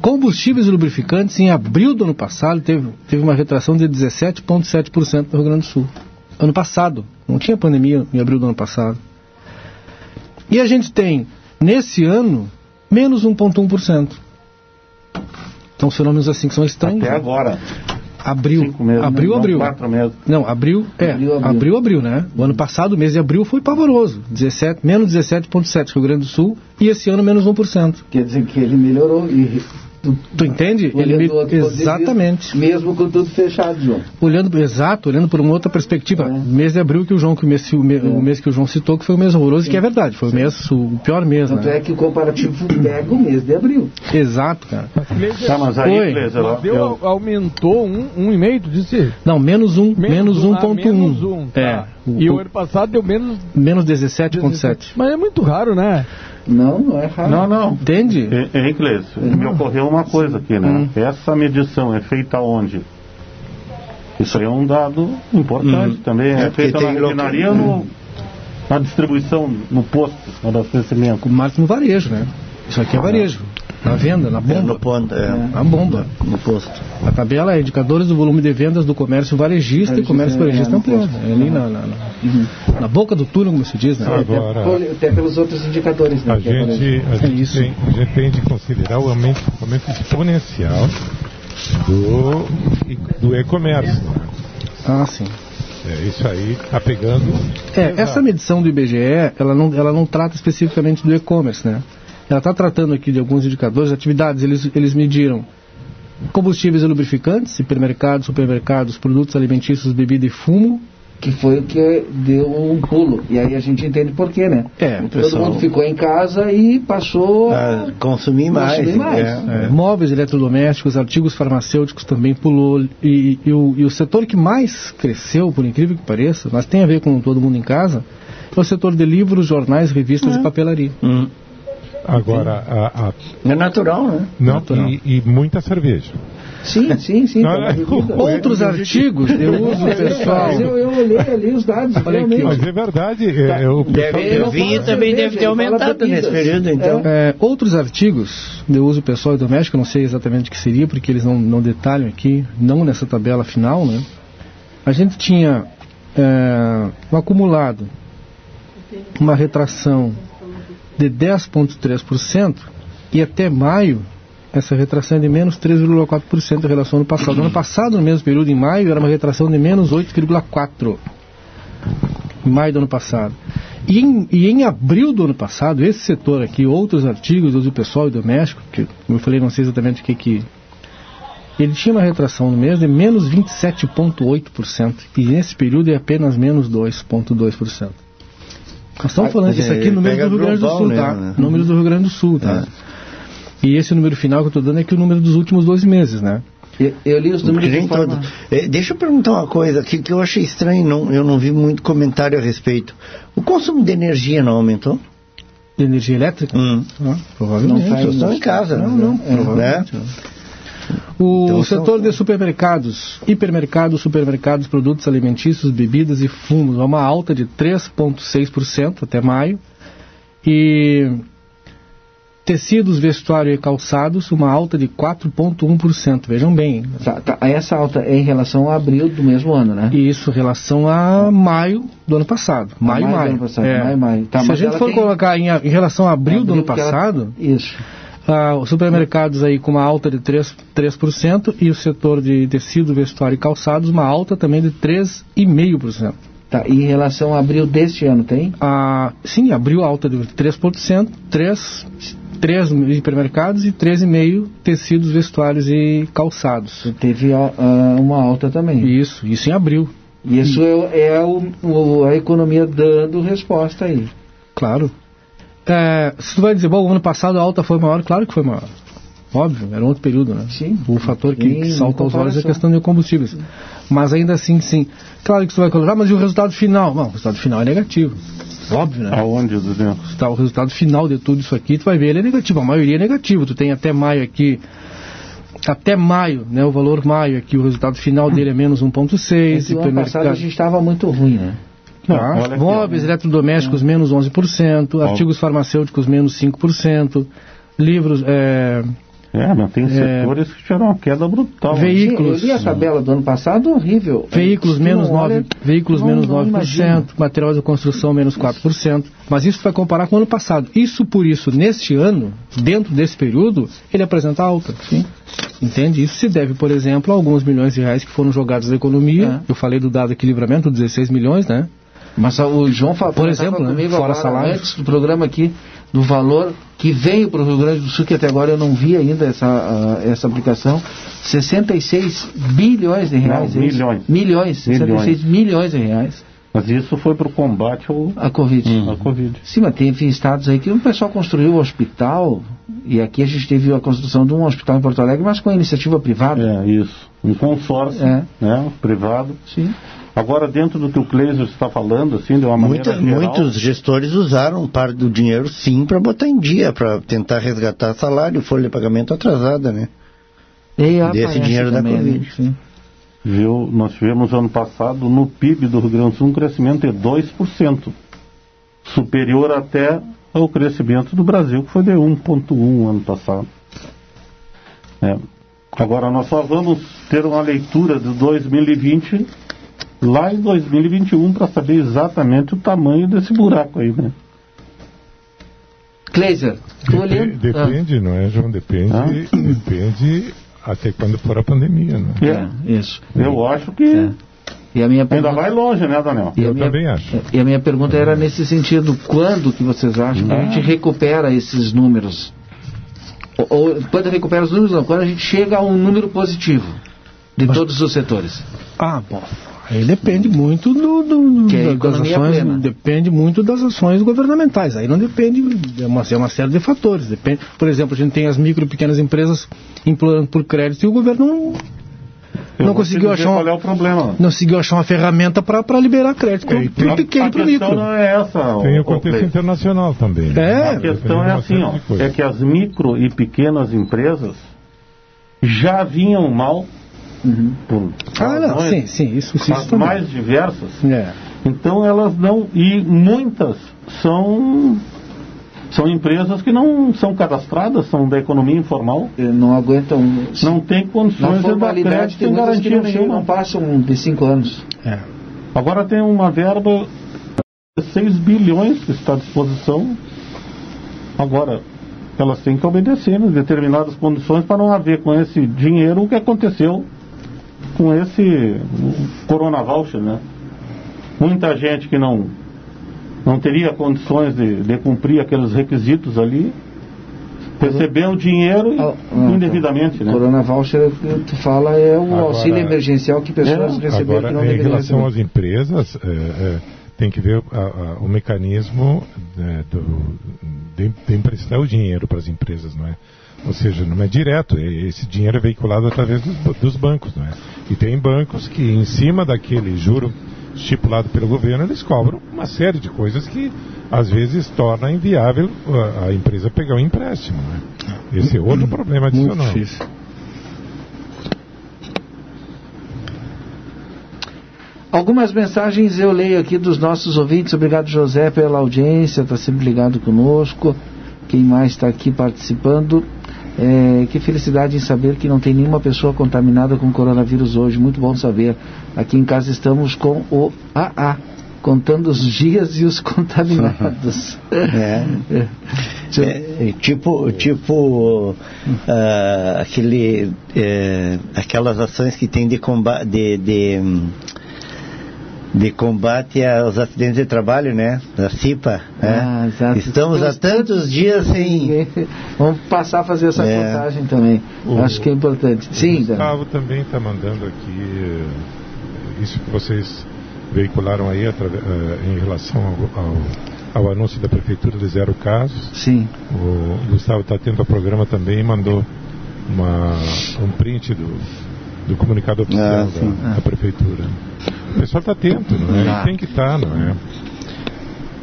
Combustíveis lubrificantes, em abril do ano passado, teve, teve uma retração de 17,7% no Rio Grande do Sul. Ano passado. Não tinha pandemia em abril do ano passado. E a gente tem, nesse ano, menos 1,1%. Então, fenômenos assim que são estranhos. Até né? agora. Abril. Cinco meses, abril, não, abril. Quatro meses. Não, abril, é. Abril, Abril, abril. abril, né? O ano passado, o mês de abril, foi pavoroso. 17, menos 17,7% Rio Grande do Sul. E esse ano, menos 1%. Quer dizer que ele melhorou e tu, Tu entende? olhando Ele me- Exatamente. mesmo com tudo fechado, João. Olhando, exato, olhando por uma outra perspectiva. É. Mês de abril que o João, que o mês, o me- o mês que o João citou, que foi o mês horroroso, que é verdade, foi o mês, o pior mês, Tanto né? é que o comparativo pega o mês de abril. Exato, cara. Tá, mas aí, Oi. beleza. Mas eu- deu, eu- aumentou um, um e meio, tu disse? Não, menos um, menos um, 1,1. ah, menos um, tá. É. E o ano passado deu menos Menos 17,7. Mas é muito raro, né? Não, não é raro. Não, não. Entende? Hen- Henrique Leis, me ocorreu uma coisa aqui, né? Essa medição é feita onde? Isso aí é um dado importante também. É, É, feita na local- refinaria ou no, na distribuição, no posto de abastecimento? Marca no varejo, né? Isso aqui é varejo. Na venda, na É, bomba. no ponto, é, Na bomba. no posto. A tabela é indicadores do volume de vendas do comércio varejista e Varejista, comércio é, varejista no ampliado. posto. É ali na, na, na- na boca do túnel, como se diz, né? Agora- Até, até pelos outros indicadores, né? A aparecem. gente, a É gente, isso. tem, a gente tem de considerar o aumento, o aumento exponencial do, do e-commerce. Ah, sim. É, isso aí está pegando. É, essa medição do IBGE, ela não, ela não trata especificamente do e-commerce, né? Ela está tratando aqui de alguns indicadores, atividades, eles, eles mediram combustíveis e lubrificantes, supermercados, supermercados, produtos alimentícios, bebida e fumo. Que foi o que deu um pulo. E aí a gente entende por quê, né? É, Todo pessoal. mundo ficou em casa e passou Ah, consumir mais. Consumir mais. é, É, Móveis, eletrodomésticos, artigos farmacêuticos também pulou. E, e o, e o setor que mais cresceu, por incrível que pareça, mas tem a ver com todo mundo em casa, é o setor de livros, jornais, revistas e papelaria. Hum. Agora, a, a- É natural, né? não, Natural. e, e muita cerveja. Sim, sim, sim. Não, tá não. Outros artigos de uso pessoal. Mas eu, eu olhei ali os dados, realmente. Mas é verdade, é, é, o pessoal Deve, o vinho também cerveja, deve ter aumentado nesse período, então. É, outros artigos de uso pessoal e doméstico, eu não sei exatamente o que seria, porque eles não, não detalham aqui, não nessa tabela final, né? A gente tinha é, um acumulado, uma retração de 10,3% e até maio essa retração é de menos 3,4% em relação ao ano passado. No ano passado, no mesmo período, em maio, era uma retração de menos 8,4%. Em maio do ano passado. E em, e em abril do ano passado, esse setor aqui, outros artigos uso pessoal e doméstico, que, eu falei, não sei exatamente o que que... Ele tinha uma retração no mês de menos 27,8%. E nesse período é apenas menos 2,2%. Nós estamos Ah, falando disso é, aqui no número do Rio Grande do Sul, mesmo, tá? né? Números do Rio Grande do Sul, tá? E esse número final que eu estou dando é que o número dos últimos 12 meses, né? Eu, eu li os números de forma... todo. É, deixa eu perguntar uma coisa aqui que eu achei estranho, não, eu não vi muito comentário a respeito. O consumo de energia não aumentou? De energia elétrica? Hum. Ah, provavelmente. Não faz- Vocês estão em casa, Não, né? não, É, provavelmente né? O Então, setor são- de supermercados, hipermercados, supermercados, produtos alimentícios, bebidas e fumos, uma alta de 3,6% até maio. E tecidos, vestuário e calçados, uma alta de 4,1%. Vejam bem. Tá, tá, essa alta é em relação a abril do mesmo ano, né? Isso em relação a maio do ano passado. Maio, maio maio. passado, É. maio, maio. Tá, Se a gente for tem- colocar em, em relação a abril do ano que ela- passado, Isso. Ah, os supermercados aí com uma alta de 3%, 3% e o setor de tecido, vestuário e calçados uma alta também de 3,5%. Tá, e em relação a abril deste ano, tem? Ah, sim, abril alta de 3%, 3, 3 hipermercados e 13,5 tecidos, vestuários e calçados. Teve uh, uma alta também. Isso, isso em abril. Isso é, é o, o, a economia dando resposta aí. Claro. É, se tu vai dizer, bom, o ano passado a alta foi maior, claro que foi maior. Óbvio, era um outro período, né? Sim. O fator que, que salta aos olhos é a questão de combustíveis. Mas ainda assim, sim. Claro que tu vai colocar, mas e o resultado final? Não, o resultado final é negativo. Óbvio, né? Aonde, Dudu? Tá, o resultado final de tudo isso aqui, tu vai ver, ele é negativo. A maioria é negativo. Tu tem até maio aqui até maio, né, o valor maio aqui, o resultado final dele é menos 1,6. No ano passado a gente estava muito ruim, né? Tá. Móveis, eletrodomésticos, menos 11%, artigos farmacêuticos, menos 5%, livros, é, é, mas tem setores que tiveram uma queda brutal. Veículos. Eu li a tabela do ano passado, horrível. Veículos menos 9%, olha, veículos não, menos 9%, material de construção menos 4%. Mas isso vai comparar com o ano passado. Isso por isso, neste ano, dentro desse período, ele apresenta alta. Sim. Entende? Isso se deve, por exemplo, a alguns milhões de reais que foram jogados na economia. É. Eu falei do dado equilibramento, 16 milhões, né? Mas o João falou, por exemplo, né? comigo fora salário. antes do programa aqui, do valor que veio para o Rio Grande do Sul, que até agora eu não vi ainda essa, uh, essa aplicação, 66 bilhões de reais. Não, milhões. Milhões, 66 milhões. milhões de reais. Mas isso foi para o combate ao... a Covid. Hum. A Covid. Sim, mas teve estados aí que o pessoal construiu o hospital, e aqui a gente teve a construção de um hospital em Porto Alegre, mas com iniciativa privada. É, isso. Um consórcio, é. né, privado. Sim. Agora, dentro do que o Kleiser está falando, assim, de uma maneira Muita, geral... Muitos gestores usaram parte do dinheiro, sim, para botar em dia, para tentar resgatar salário, folha de pagamento atrasada, né? E Desse dinheiro da né? Covid. Sim. Viu, nós tivemos ano passado, no PIB do Rio Grande do Sul, um crescimento de 2%, superior até ao crescimento do Brasil, que foi de 1,1% ano passado. É. Agora, nós só vamos ter uma leitura de 2020 lá em 2021 para saber exatamente o tamanho desse buraco aí, né? Kleiser, Dep Depende, ah. não é, João? Depende, ah. depende até quando for a pandemia, né? É, isso. Eu acho que é. E a minha pergunta... Ainda vai longe, né, Daniel? Eu minha... também acho. E a minha pergunta era nesse sentido, quando que vocês acham que a gente recupera esses números? Ou, ou quando recupera os números, não, quando a gente chega a um número positivo de Mas... todos os setores? Ah, bom. Aí depende muito do, do, do das ações, plena. depende muito das ações governamentais. Aí não depende, é uma, é uma série de fatores. Depende, por exemplo, a gente tem as micro e pequenas empresas implorando por crédito e o governo não, não conseguiu achar uma, qual é o problema. não conseguiu achar uma ferramenta para liberar crédito para o pequeno e para o micro. não é essa. Tem o contexto internacional também. Né? É. A questão é assim, ó, é que as micro e pequenas empresas já vinham mal Uhum. Por ah, não, sim, sim, isso, isso as mais diversas. É. Então elas não. E muitas são. São empresas que não são cadastradas, são da economia informal. Não aguentam. Não tem condições de dar crédito sem garantia não, nenhuma. Não passam de 5 anos. É. Agora tem uma verba de 6 bilhões que está à disposição. Agora, elas têm que obedecer em determinadas condições para não haver com esse dinheiro o que aconteceu com esse Corona Voucher, né? Muita gente que não, não teria condições de, de cumprir aqueles requisitos ali, recebeu o dinheiro ah, ah, indevidamente, né? Corona Voucher que tu fala é o agora, auxílio emergencial que pessoas é, receberam agora, que não Em relação receber. às empresas, é, é, tem que ver a, a, o mecanismo é, do, de, de emprestar o dinheiro para as empresas, não é? Ou seja, não é direto, esse dinheiro é veiculado através dos, dos bancos. Não é? E tem bancos que, em cima daquele juro estipulado pelo governo, eles cobram uma série de coisas que às vezes torna inviável a, empresa pegar um empréstimo. Né? Esse é outro problema adicional. Muito difícil. Algumas mensagens eu leio aqui dos nossos ouvintes. Obrigado, José, pela audiência, está sempre ligado conosco. Quem mais está aqui participando? É, que felicidade em saber que não tem nenhuma pessoa contaminada com coronavírus hoje. Muito bom saber. Aqui em casa estamos com o AA, contando os dias e os contaminados. é. é. É, tipo, tipo uh, aquele, é, aquelas ações que tem de combate, de, de de combate aos acidentes de trabalho, né? Da CIPA. Ah, né? exato. Estamos há tantos dias sem. Vamos passar a fazer essa É. contagem também. O- Acho que é importante. Sim, O. Gustavo também está mandando aqui eh, isso que vocês veicularam aí atrave- eh, em relação ao, ao- ao anúncio da prefeitura de zero casos. Sim. O Gustavo está atento ao programa também e mandou uma, um print do, do comunicado oficial Ah, da, da prefeitura. O pessoal está atento, não é? Tá. Tem que estar, não é?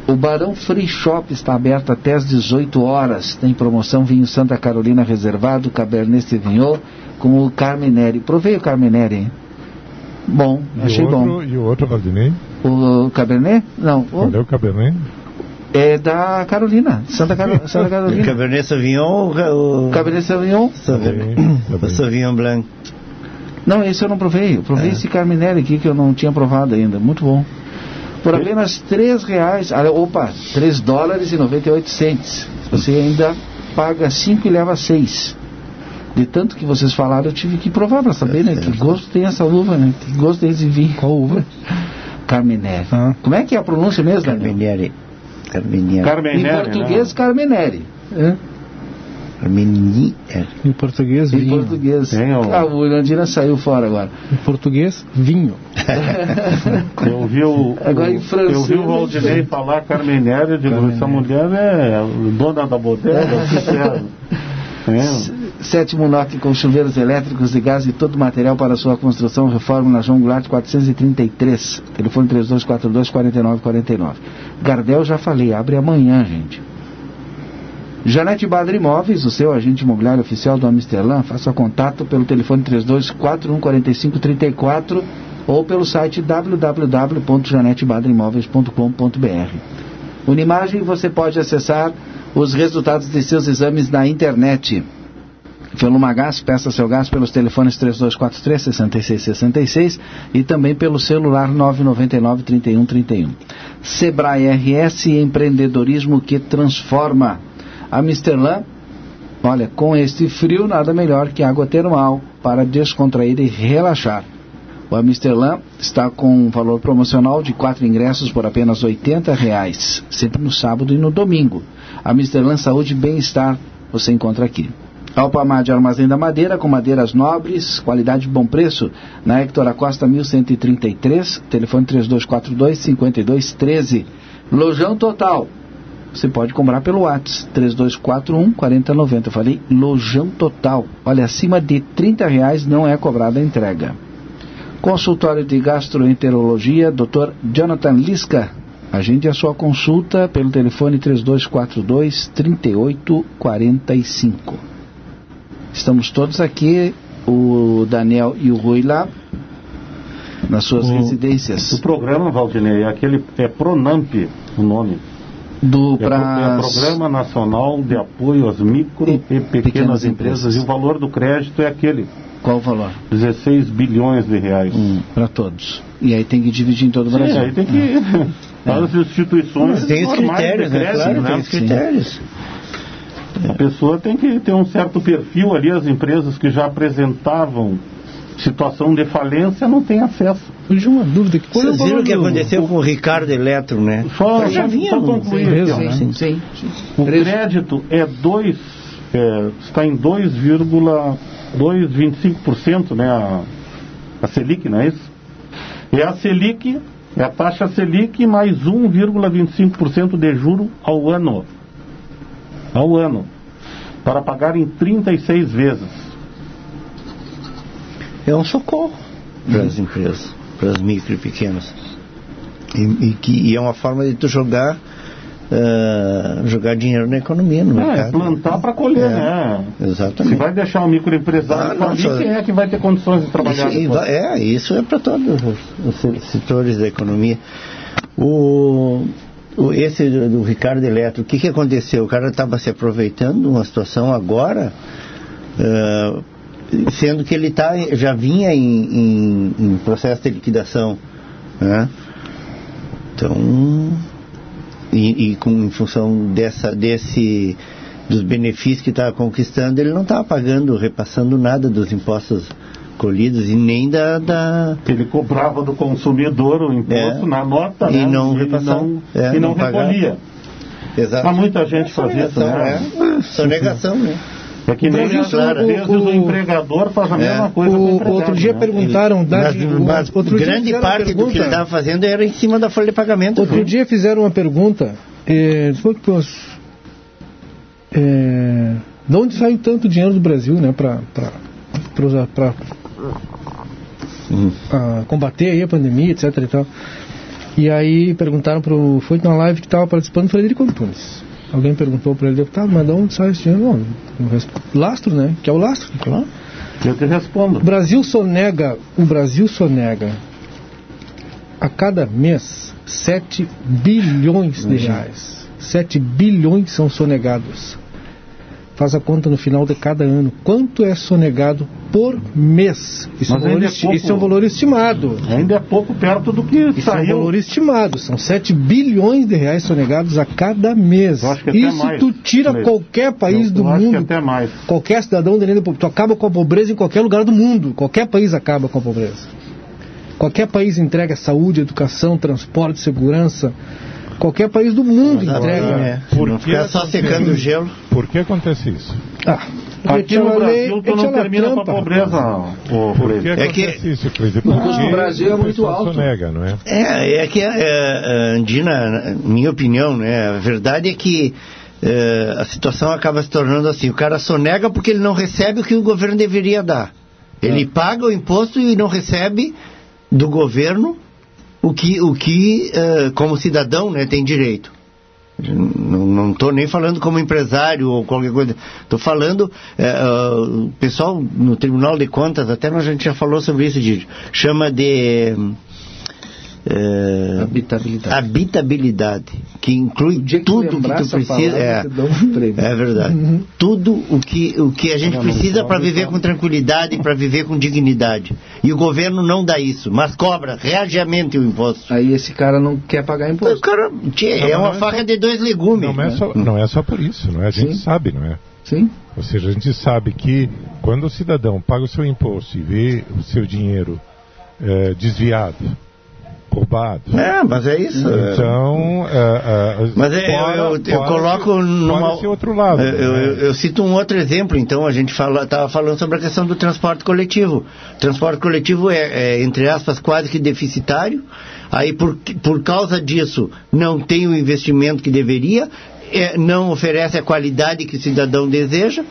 O Barão Free Shop está aberto até às 18 horas. Tem promoção vinho Santa Carolina reservado, Cabernet Sauvignon com o Carmenere. Provei o Carmenere. hein? Bom, E achei o outro, bom. E o outro, Valdinei? O Cabernet? Não, o- Qual é o Cabernet? é da Carolina, Santa, Caro- Santa Carolina. Cabernet Sauvignon ou o Cabernet Sauvignon? Sauvignon, Tá tá. Sauvignon Blanc? Não, esse eu não provei. Eu provei É. esse Carmenere aqui que eu não tinha provado ainda. Muito bom. Por apenas 3 reais. ah, Opa, 3 dólares e 98 centes. Você ainda paga 5 e leva 6. De tanto que vocês falaram, eu tive que provar para saber, né? Que gosto tem essa uva, né? Que gosto tem esse vinho. Qual uva? Carmenere. Ah. Como é que é a pronúncia mesmo, Daniel? Carmenieri. Carmenieri. Em Carmenere, português, né? Carmenere. É? Carmenieri. Em português, Em vinho. português. Tem o- Ah, o Irandina saiu fora agora. Em português, vinho. Eu vi o, Agora em o- francês, eu vi o Valdinei sei. falar Carmenere, eu digo, essa mulher é dona da bodega, o que que é? É. Sétimo NOC com chuveiros elétricos de gás e todo o material para sua construção, reforma na João Goulart 433. Telefone 3242-4949. Gardel já falei, abre amanhã, gente. Janete Badra Imóveis, o seu agente imobiliário oficial do Amsterlan, faça contato pelo telefone 32414534 ou pelo site www.janetebadrimóveis.com.br. Unimagem, você pode acessar os resultados de seus exames na internet. Feluma Gás, peça seu gás pelos telefones 3243-6666 e também pelo celular 999-3131. Sebrae RS, empreendedorismo que transforma. Amsterlan, olha, com este frio, nada melhor que água termal para descontrair e relaxar. O Amsterlan está com um valor promocional de quatro ingressos por apenas 80 reais, sempre no sábado e no domingo. Amsterlan Saúde e Bem-Estar você encontra aqui. Alpamar de Armazém da Madeira, com madeiras nobres, qualidade e bom preço, na Hector Acosta 1133, telefone 3242-5213. Lojão Total, você pode comprar pelo WhatsApp, 3241-4090. Eu falei Lojão Total, olha, acima de 30 reais não é cobrada a entrega. Consultório de Gastroenterologia, Dr. Jonathan Lisca. Agende a sua consulta pelo telefone 3242-3845. Estamos todos aqui, o Daniel e o Rui lá, nas suas O- residências. O programa, Valdinei, é aquele é Pronamp o nome. Do É, pro- é Programa Nacional de Apoio às Micro e, Pequenas, pequenas empresas. empresas. E o valor do crédito é aquele, Qual o valor? 16 bilhões de reais. Para todos. E aí tem que dividir em todo o Sim, Brasil. aí tem que. As instituições. Tem os critérios, né? Claro, né? tem os critérios. A pessoa tem que ter um certo perfil ali, as empresas que já apresentavam situação de falência não têm acesso. Hoje uma dúvida. Que o Vocês viram o que aconteceu com o Ricardo Eletro, né? Só, Já vinha só concluir sim, aqui, ó. sim, Sim, sim. O crédito é 2, é, está em 2,225%, né? A, a Selic, não é isso? É a Selic, é a taxa Selic mais 1,25% de juro ao ano. Ao ano. Para pagar em 36 vezes. É um socorro para as empresas, para as micro e pequenas. E, e que, e é uma forma de tu jogar, ah, jogar dinheiro na economia, no É, mercado. plantar para colher, É, né? Se Exatamente. vai deixar o microempresário Ah, quem é que vai ter condições de trabalhar? Isso, é, isso é para todos os, se- setores da economia. O, o- esse do, do Ricardo Eletro, o que, que aconteceu? O cara estava se aproveitando de uma situação agora, ah, sendo que ele tá, já vinha em, em- em processo de liquidação. Né? Então, e, e com, em função dessa, desse dos benefícios que estava conquistando, ele não estava pagando, repassando nada dos impostos recolhidas e nem da. da... Ele cobrava do consumidor o imposto É. na nota E né? não repassava. É, e não, não recolhia. Exato. Mas muita gente fazia isso, né? É, sonegação, né? É que nem às o- o- o empregador faz a É. mesma coisa com o O, outro dia né? perguntaram, da, Mas, o- mas outro dia grande fizeram a parte do que ele pergunta- estava fazendo era em cima da folha de pagamento. Outro viu? dia fizeram uma pergunta, é, foi que, pô, é, de onde saiu tanto dinheiro do Brasil, né, para combater aí a pandemia, etc e tal. E aí perguntaram pro, foi na live que estava participando o Frederico Antunes. Alguém perguntou para ele, tá, mas de onde sai esse dinheiro? Não, lastro, né? Que é o lastro. Claro. Eu te respondo. O Brasil sonega, o Brasil sonega a cada mês 7 bilhões de reais. 7 bilhões são sonegados. Faz a conta no final de cada ano. Quanto é sonegado por mês? Isso, é um valor, é pouco. isso é um valor estimado. Ainda é pouco perto do que Isso é um saiu. valor estimado. São 7 bilhões de reais sonegados a cada mês. Eu acho que até Isso mais, tu tira Cleiton. qualquer país Eu- do eu acho que mundo. até mais. Qualquer cidadão do mundo, tu acaba com a pobreza em qualquer lugar do mundo. Qualquer país acaba com a pobreza. Qualquer país entrega saúde, educação, transporte, segurança. Qualquer país do mundo entrega. É, Por não que ficar só acontece secando o isso? gelo. Por que acontece isso? Ah, Aqui no Brasil tu não termina com a pobreza, ô, Por que Cleiton. É que- acontece isso, Cleide? O custo Porque do Brasil é muito alto. sonega, não é? É, é que, é, é, Andina, na minha opinião, né? A verdade é que é, a situação acaba se tornando assim. O cara sonega porque ele não recebe o que o governo deveria dar. Ele paga o imposto e não recebe do governo o que, o que é, como cidadão, né, tem direito. Não estou nem falando como empresário ou qualquer coisa. Estou falando, ah, o pessoal no Tribunal de Contas, até a gente já falou sobre isso, de, chama de é, Habitabilidade. habitabilidade, que inclui que tudo que lembrar tu precisa. É, um é verdade. Tudo o que, o que a gente precisa para viver com tranquilidade, para viver com dignidade. E o governo não dá isso, mas cobra reagiamente o imposto. Aí esse cara não quer pagar O imposto. cara, tchê, Não, é uma não é faca só- de dois legumes. Não é, só, não é só por isso, não é? A gente Sim. sabe, não é? Sim. Ou seja, a gente sabe que quando o cidadão paga o seu imposto e vê o seu dinheiro eh, desviado, roubado, É, mas é isso. é. então. eh, eh, Mas é, eu, fora- eu, eu fora coloco numa. esse outro lado. Eu, eu- né? eu- eu cito um outro exemplo, então a gente estava falando sobre a questão do transporte coletivo. O transporte coletivo é, é, entre aspas, quase que deficitário. Aí, por, por causa disso, não tem o investimento que deveria, é, não oferece a qualidade que o cidadão deseja.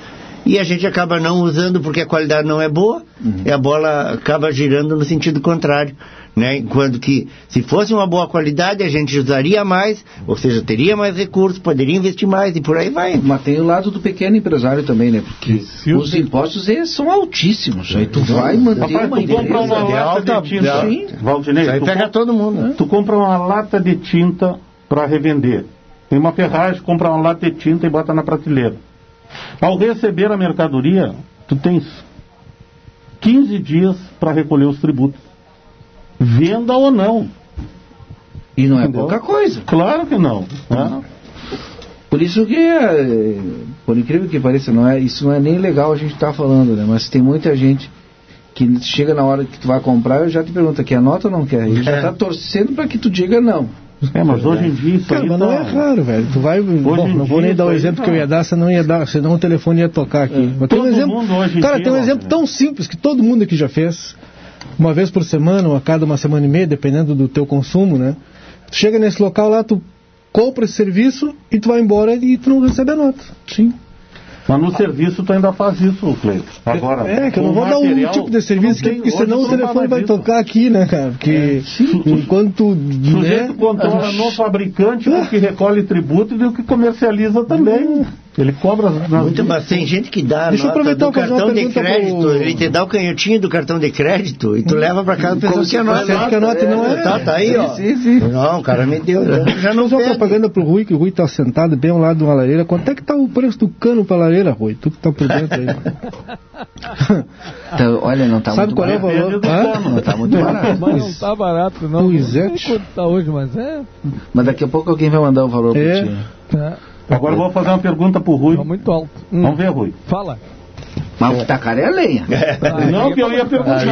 E a gente acaba não usando porque a qualidade não é boa, e a bola acaba girando no sentido contrário. Né? Enquanto que, se fosse uma boa qualidade, a gente usaria mais, ou seja, teria mais recursos, poderia investir mais e por aí vai. Mas tem o lado do pequeno empresário também, né? Porque Se os o- impostos eles são altíssimos. Aí tu vai manter Rapaz, uma tu compra empresa uma de lata alta... de tinta. Sim. Valdinei, Isso aí tu, pega com- todo mundo. né? tu compra uma lata de tinta para revender. Tem uma ferragem, compra uma lata de tinta e bota na prateleira. Ao receber a mercadoria, tu tens 15 dias para recolher os tributos. Venda ou não. E não é Entendeu? pouca coisa. Claro que não. né? Por isso que, é, por incrível que pareça, não é, isso não é nem legal a gente estar falando, né? Mas tem muita gente que chega na hora que tu vai comprar e já te pergunta, quer nota ou não quer? Ele já É. está torcendo para que tu diga não. É, mas hoje em dia isso Cara, aí mas não tá- é raro, velho. Tu vai. Bom, não vou nem dar o exemplo tá- que eu ia dar, senão ia dar, senão o telefone ia tocar aqui. Mas tem um exemplo. mundo hoje em Cara, dia, tem um ó, exemplo né? tão simples que todo mundo aqui já fez. Uma vez por semana, ou a cada uma semana e meia, dependendo do teu consumo, né? Tu chega nesse local lá, tu compra esse serviço e tu vai embora e tu não recebe a nota. Sim. Mas no serviço tu ainda faz isso, Cleiton. Agora, É, que eu não vou dar um material, tipo de serviço tem- porque hoje senão o telefone vai isso. tocar aqui, né, cara? Porque enquanto. O Né, sujeito controla no fabricante o que recolhe tributo e o que comercializa também. Ele cobra nas Muito, mas tem gente que dá Deixa eu nota aproveitar do cartão de crédito, pro- ele te dá o canhotinho do cartão de crédito e tu leva pra casa pensando que é nota. Que a nota não é. Tá, tá aí, ó. Sim, sim. Não, o cara me deu. Já, já não Fazer uma propaganda pro Rui, que o Rui tá sentado bem ao lado de uma lareira. Quanto é que tá o preço do cano pra lareira, Rui? Tu que tá por dentro aí. Então, olha, não tá Sabe muito qual é o barato. valor? cano. Não tá muito barato. Mas não tá barato, não. Pois é, Não sei quanto tá hoje, mas é. Mas daqui a pouco alguém vai mandar o valor É. pro ti. Tá, Agora eu vou fazer uma pergunta pro Rui. tá muito alto. Hum, Vamos ver, Rui. Fala. Mas o que caro é a lenha. Não, que eu ia perguntar.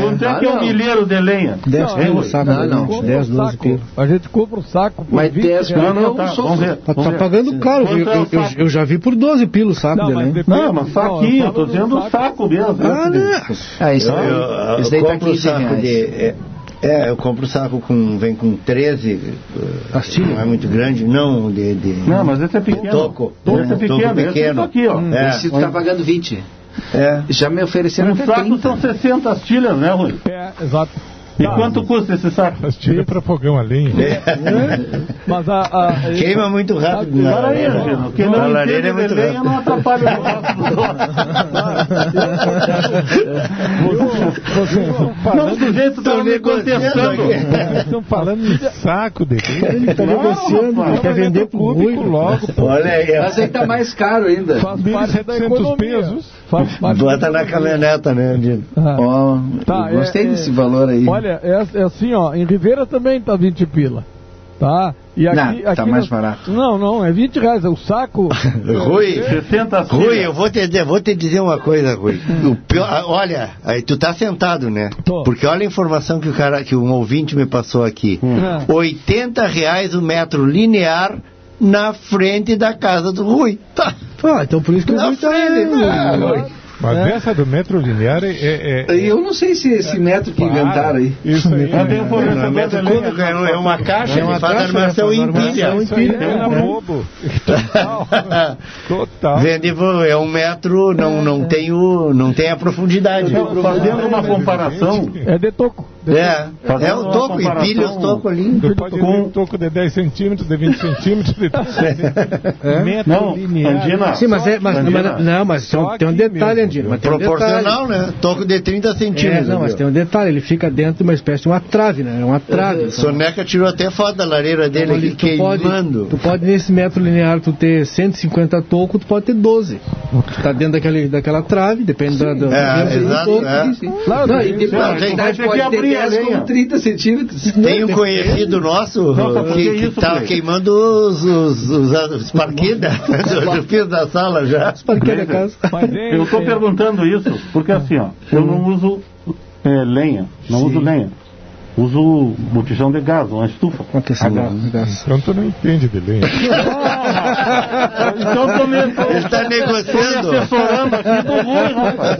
Quanto é que é o não. milheiro de lenha? 10 Hein, quilos saco, Não, não. gente? 10, 12 quilos. A gente compra o saco por Mas 20 10 reais. Não, não, tá. Vamos ver. Tá, tá pagando caro, eu, é eu, eu, saco? eu já vi por 12 pilos o saco Não, de lenha. Não, mas Não, saquinho, eu tô dizendo saco mesmo. Ah, né? ah, isso, daí tá compro o 15 saco reais. É, eu compro o saco com. Vem com 13. eh, Pastilha? Não é muito grande, não, de. de Não, mas esse é pequeno. Toco. Esse é Toco pequeno. Esse é pequeno. aqui, ó. É. Esse tu tá pagando 20. É. Já me ofereceram Um saco 30. são 60 astilhas, né, Rui? É, exato. E quanto custa esse saco? As tira para fogão a lenha. Mas a. a- Queima muito rápido. né? Para aí, Angelo. Quem A não lareira entende é muito de lenha rápida. não atrapalha o outros. Não, o sujeito tá me contestando. Estão falando em saco de lenha. Ele tá negociando, ele quer vender pro Rui. logo. Olha aí. Mas aí tá mais caro ainda. Faz parte da 1.700 economia. pesos. Faz parte Bota na caminhoneta, né, Andino? Ah. Ó, Tá, gostei é- desse é- valor aí. Olha, é, é assim, ó, em Ribeira também tá 20 pila. Tá? E aqui, Não, tá aqui mais no- barato. Não, não, é 20 reais. O saco. Rui, 60 Rui, eu vou te, dizer- vou te dizer uma coisa, Rui. O pior- ah, olha, aí tu tá sentado, né? Tô. Porque olha a informação que o cara, que um ouvinte me passou aqui. É. 80 reais o metro linear na frente da casa do Rui. Tá. Ah, então por isso que o Na tá... frente, ah, Mas essa do metro linear é. é, é- Eu não sei se esse metro que inventaram aí. Isso aí. Não é fornecedor metro cúbico, é um- é uma caixa, É uma faz caixa, armação em pilha. é É. bobo. Total. Total. Vende, é um metro, não, não, tem, o, não tem a profundidade. Não, Fazendo uma comparação, É de toco. É, Fazendo é o toco, e comparação- pilha os tocos ali. Tu pode ver um toco de 10 centímetros, de 20 centímetros, de 30 centímetros. Metro Não, linear. Andina. Sim, mas, é, mas, Andina. mas- não, mas tem um, tem um detalhe, mesmo. Andino. mas tem um Proporcional, detalhe. né? Toco de 30 É, centímetros. não, mas tem um detalhe, ele fica dentro de uma espécie de uma trave, né? É uma trave. então. Soneca tirou até foto da lareira dele Ali tu pode, queimando. tu pode nesse metro linear tu ter 150 tocos, tu pode ter 12. Tá dentro daquele, daquela trave, depende da, do É, exato, toco. é. Sim, sim. Claro, não, tem- e depois, tem- que pode abrir a 10 lenha. com 30 centímetros. Tem um conhecido nosso Não, por que, que que tá Frei? queimando os, os, os, os parquinhos da- do, do piso da sala já. Parquinho da casa. Mas é- Eu estou perguntando isso porque assim, ó, eu não uso é, lenha, não uso lenha. Uso botijão de gás, uma estufa. Aquecimento, A gás. gás. Então tu não entende de lenha. Então eu tô me, Ele tá me negociando. assessorando aqui do rapaz.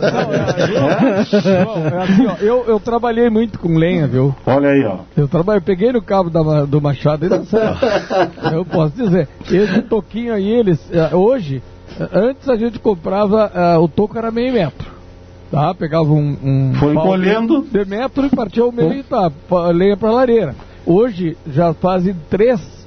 Não, é assim, eu, eu trabalhei muito com lenha, viu? Olha aí, ó. Eu trabalhei, eu peguei no cabo da do machado e certo. Eu posso dizer. Esse toquinho aí, eles. eh, Hoje, antes a gente comprava, eh, o toco era meio metro. Tá? Pegava um. um Foi. De metro e partia ao meio e tá. Lenha pra lareira. Hoje já fazem três.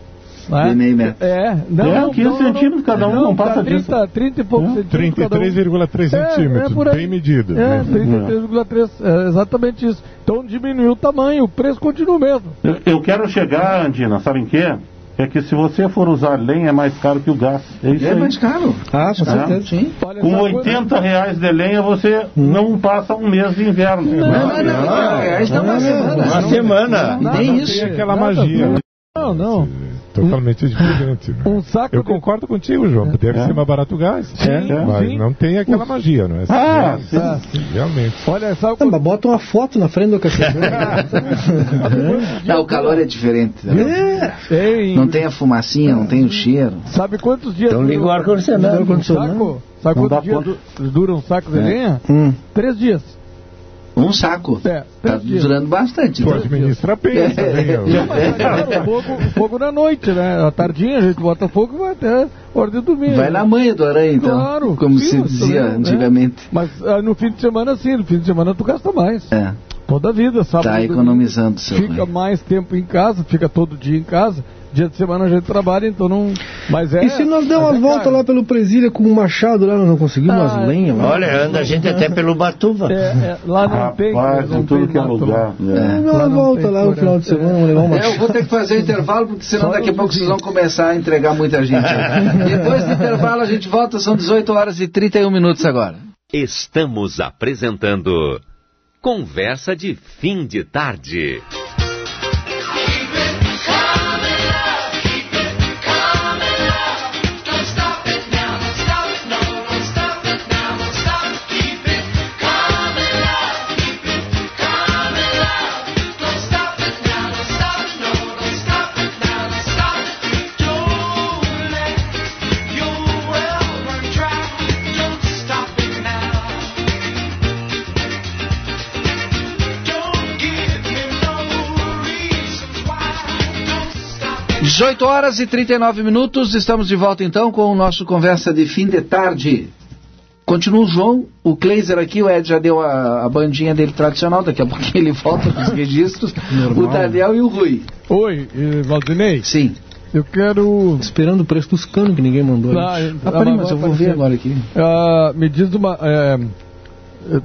Né? De meio metro. É, não, É, não, 15 não, não, centímetros cada um, não passa tá disso. 30, 30 e poucos É, centímetros. cada um. 33,3 É, centímetros, é por aí. bem medido. É, né? 33,3, é exatamente isso. Então diminuiu o tamanho, o preço continua o mesmo. Eu, eu quero chegar, Andina, sabe em quê? É que se você for usar lenha é mais caro que o gás. É isso É aí. mais caro. Ah, com Ah. certeza. Sim. Olha Com essa coisa- 80 reais de lenha você não passa um mês de inverno. Não, não, não. não, reais dá uma semana. Uma semana. Nem não isso. tem aquela nada, magia. Não, não. Totalmente diferente. né? Um saco Eu de- concordo contigo, João. Deve É. ser mais barato o gás. Sim, mas sim. não tem aquela magia, não é? Ah, Realmente, Realmente. Olha, sabe Não, mas bota uma foto na frente do. Não, o calor é diferente. né? tem, Não tem a fumacinha, não tem o cheiro. Sabe quantos dias Então liga o dura ar-condicionado. um saco? Sabe quantos dias dura um saco de lenha? Hum. Três dias. Um saco. É, Tá durando bastante. Tu né? administra bem também. Não, mas agora, fogo, fogo na noite, né? À tardinha a gente bota fogo e vai até a hora de dormir. Vai na manha do aranha, então. Claro, Como sim, se dizia também, né? antigamente. Mas ah, no fim de semana, sim, no fim de semana tu gasta mais. É, Toda a vida, sabe? tá economizando seu Fica bem. mais tempo em casa, fica todo dia em casa. Dia de semana a gente trabalha, então não. Mas é. E se nós der uma é volta caro. lá pelo Presília com um machado lá, nós não conseguimos Ah, umas lenhas lá? Olha, anda a gente até pelo Batuva. É, é, lá não tem. Rapaz, não em tudo tem que é lugar. lá. É, É. Lá volta lá no final de semana, vamos levar uma É, eu vou ter que fazer o intervalo, porque senão Só daqui a pouco vocês vão começar a entregar muita gente. Depois do intervalo a gente volta, são 18 horas e 31 minutos agora. Estamos apresentando Conversa de Fim de Tarde. 18 horas e 39 minutos, estamos de volta então com o nosso conversa de fim de tarde. Continua o João, o Kleiser aqui, o Ed já deu a, a bandinha dele tradicional, daqui a pouquinho ele volta com os registros. Normal. O Daniel e o Rui. Oi, Valdinei. Sim. Eu quero. Esperando o preço dos canos que ninguém mandou. Ah. Ah, mas eu vou ver agora aqui. Ah, me diz uma. é,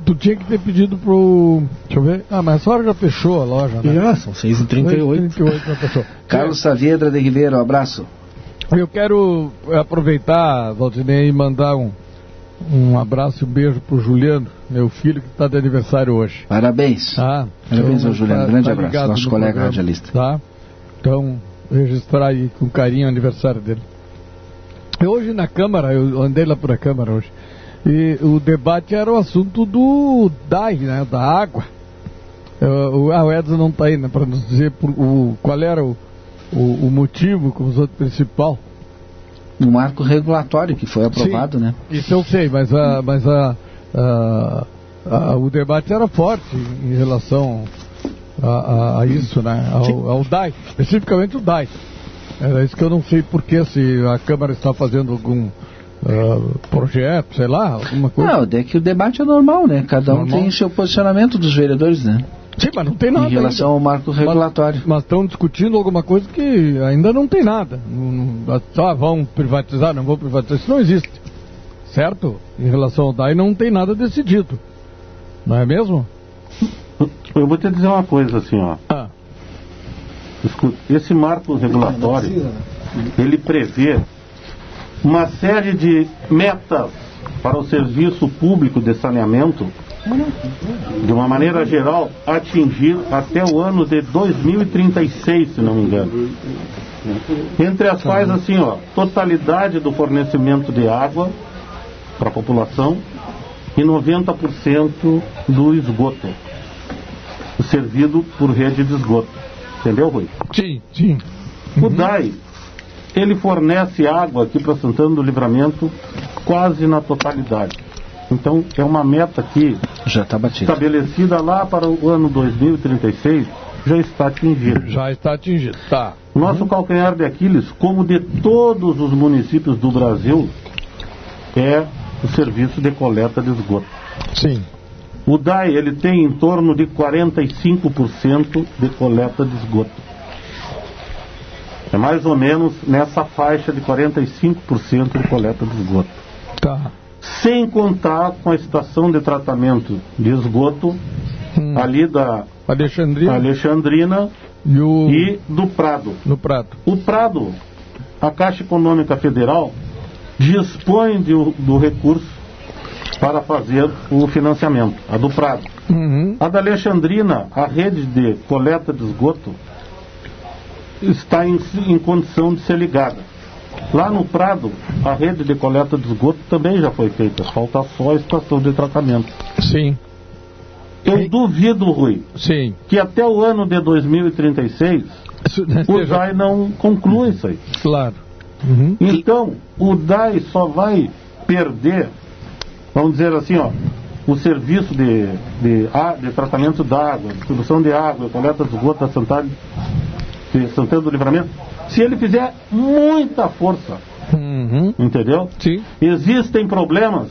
tu tinha que ter pedido pro. Deixa eu ver. Ah, mas essa hora já fechou a loja, né? Já, são 6h38. 6h38 já fechou. Carlos Saavedra de Ribeiro, abraço. Eu quero aproveitar, Valdinei, e mandar um, um abraço e um beijo pro Juliano, meu filho, que está de aniversário hoje. Parabéns. Tá? Parabéns Então, ao Juliano. tá- Grande tá abraço. Nosso no colega programa, radialista. Tá? Então, registrar aí com carinho o aniversário dele. Eu hoje na Câmara, eu andei lá por a Câmara hoje, e o debate era o assunto do DAI, né, da água. Eh, o, ah, o Edson não está aí, né, para nos dizer por- o, qual era o, o, o motivo, como o principal. No marco regulatório que foi aprovado, Sim, né? Isso eu sei, mas, a, mas a, a- a- o debate era forte em relação a, a- a isso, né? Ao, ao DAI, especificamente o DAI. Era isso que eu não sei porque se a Câmara está fazendo algum ah, projeto, sei lá, alguma coisa. Não, é que o debate é normal, né? Cada um Normal. tem o seu posicionamento dos vereadores, né? Sim, mas não tem nada Em relação ao marco regulatório. Mas estão discutindo alguma coisa que ainda não tem nada. Não, não, ah, vão privatizar, não vão privatizar. Isso não existe. Certo? Em relação ao DAI não tem nada decidido. Não é mesmo? Eu vou te dizer uma coisa assim, ó. Ah. Esse marco regulatório, ele prevê uma série de metas para o serviço público de saneamento, de uma maneira geral, atingir até o ano de 2036, se não me engano. Entre as quais, assim, ó, totalidade do fornecimento de água para a população e 90% do esgoto servido por rede de esgoto. Entendeu, Rui? Sim, sim. O DAI, ele fornece água aqui para Santana do Livramento quase na totalidade. Então, é uma meta que, Já está batido. estabelecida lá para o ano 2036, já está atingida. Já está atingido. Tá. Nosso calcanhar de Aquiles, como de todos os municípios do Brasil, é o serviço de coleta de esgoto. Sim. O DAI ele tem em torno de 45% de coleta de esgoto. É mais ou menos nessa faixa de 45% de coleta de esgoto. Tá. Sem contar com a estação de tratamento de esgoto Hum. ali da Alexandrina Alexandrina e, o... e do Prado. no prato. O Prado, a Caixa Econômica Federal, dispõe de do recurso para fazer o financiamento, a do Prado. Uhum. A da Alexandrina, a rede de coleta de esgoto, está em, em condição de ser ligada. Lá no Prado, a rede de coleta de esgoto também já foi feita, falta só a estação de tratamento. Sim. Eu duvido, Rui, Sim. que até o ano de 2036 Isso, né, o DAI não conclua isso aí. Claro. Uhum. Então, o DAI só vai perder, vamos dizer assim, ó, o serviço de, de, de tratamento d'água, distribuição de água, coleta de esgoto da Santana, Santana do Livramento, se ele fizer muita força, Uhum. entendeu? Sim. Existem problemas?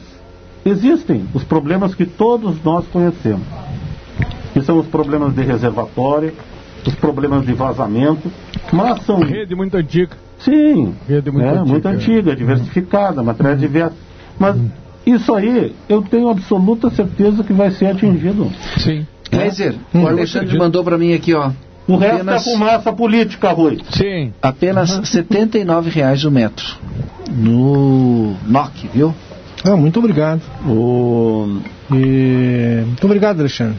Existem os problemas que todos nós conhecemos. Que são os problemas de reservatório, os problemas de vazamento, mas são Rede muito antiga. Sim, Rede muito é, antiga. muito antiga, diversificada, matéria diversa. Mas isso aí, eu tenho absoluta certeza que vai ser atingido. Sim. Kleiser, Hum, o eu Alexandre acredito. mandou para mim aqui, ó. O resto Apenas- é fumaça política, Rui. Sim. Apenas 79 reais o metro. No NOC, viu? Ah, muito obrigado. O, E... Muito obrigado, Alexandre.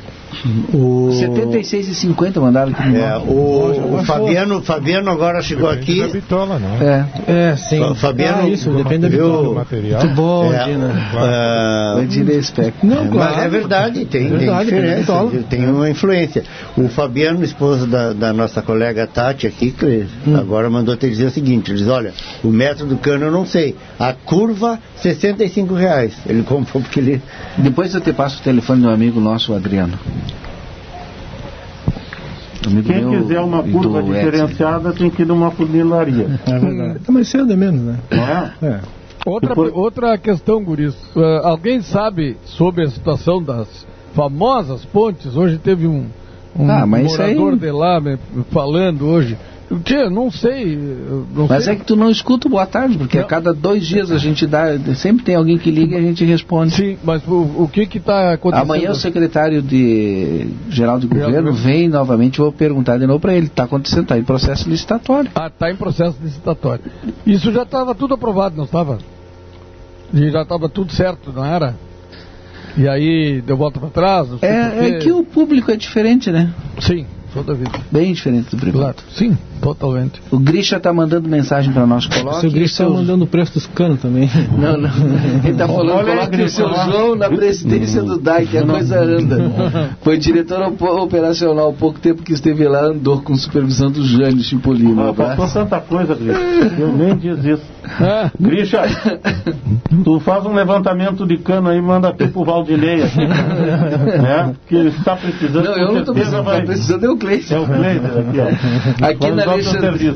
O, 76,50 mandaram aqui no é, o, o Fabiano, Fabiano agora chegou aqui. Da bitola, né? É. É, sim. Fa- Fabiano, ah, isso, depende da viu? vitória. Do material. Muito bom, É, Dina. ah, O espectro. Não, Mas claro. é verdade, tem, É tem verdade, diferença, tem tem uma influência. O Fabiano, esposo da, da nossa colega Tati aqui, que Hum. agora mandou te dizer o seguinte, ele diz, olha, o metro do cano eu não sei, a curva, 65 reais. Ele comprou porque ele... Depois eu te passo o telefone do amigo nosso, o Adriano. Amigo Quem meu quiser uma curva diferenciada tem que ir numa funilaria. É verdade. Tá mais cedo é menos, né? Não é? É. Outra, Depois- outra questão, Guris. Ah, alguém sabe sobre a situação das famosas pontes? Hoje teve um, um Ah, mas isso aí- morador de lá me- falando hoje. Tia, não sei. Não Mas sei. é que tu não escuta o boa tarde, porque a cada dois dias a gente dá. Sempre tem alguém que liga e a gente responde. Sim, mas o, o que que está acontecendo? Amanhã o secretário de geral de governo vem novamente, vou perguntar de novo para ele. Está acontecendo, está em processo licitatório. Ah, está em processo licitatório. Isso já estava tudo aprovado, não estava? E já estava tudo certo, não era? E aí deu volta para trás? não É, é que o público é diferente, né? Sim, toda vida. Bem diferente do privado. Claro, sim, totalmente. O Grisha tá mandando mensagem para nós. O Coloque seu Gris está seus- mandando o preço dos canos também. Não, não. Ele tá falando, Olha aí, coloque o Grisha, seu. João na presidência do DAI, que a coisa anda. Foi diretor op- operacional há pouco tempo que esteve lá, andou com supervisão do Jânio Chipolino. Ah, faltou tanta coisa, Grisha. Eu nem diz isso. Ah, Grisha, tu faz um levantamento de cano aí, manda aqui pro Valdinei aqui, né? Que ele está precisando. Não, eu não certeza precisando, vai- tá precisando é o Cleiton. É o Cleiton aqui, ó. Aqui na Alexandrina.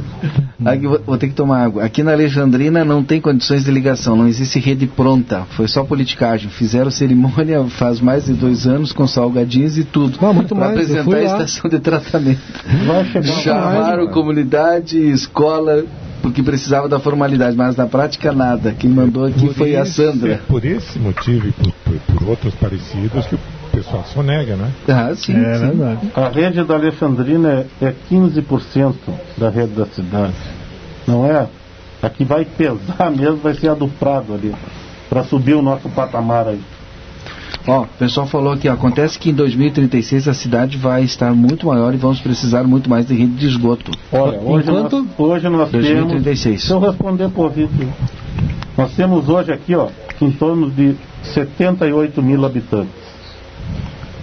Aqui, vou, ter que tomar água. Aqui na Alexandrina não tem condições de ligação, não existe rede pronta. Foi só politicagem. Fizeram cerimônia faz mais de dois anos com salgadinhos e tudo. Ah, muito pra mais, apresentar a estação de tratamento. Vai chegar Chamaram comunidade, escola, porque precisava da formalidade, mas na prática nada. Quem mandou aqui Por foi a esse- Sandra. Por esse motivo e por, por- por outros parecidos que o pessoal sonega, né? Ah, sim. É sim. verdade. A rede da Alexandrina é, é 15% da rede da cidade. Não é? A que vai pesar mesmo vai ser a do Prado ali. Para subir o nosso patamar aí. Ó, o pessoal falou aqui, ó, acontece que em 2036 a cidade vai estar muito maior e vamos precisar muito mais de rede de esgoto. Olha, hoje Enquanto- nós, hoje nós temos. 2036. Se eu responder por Vitor, nós temos hoje aqui, ó, em torno de 78 mil habitantes.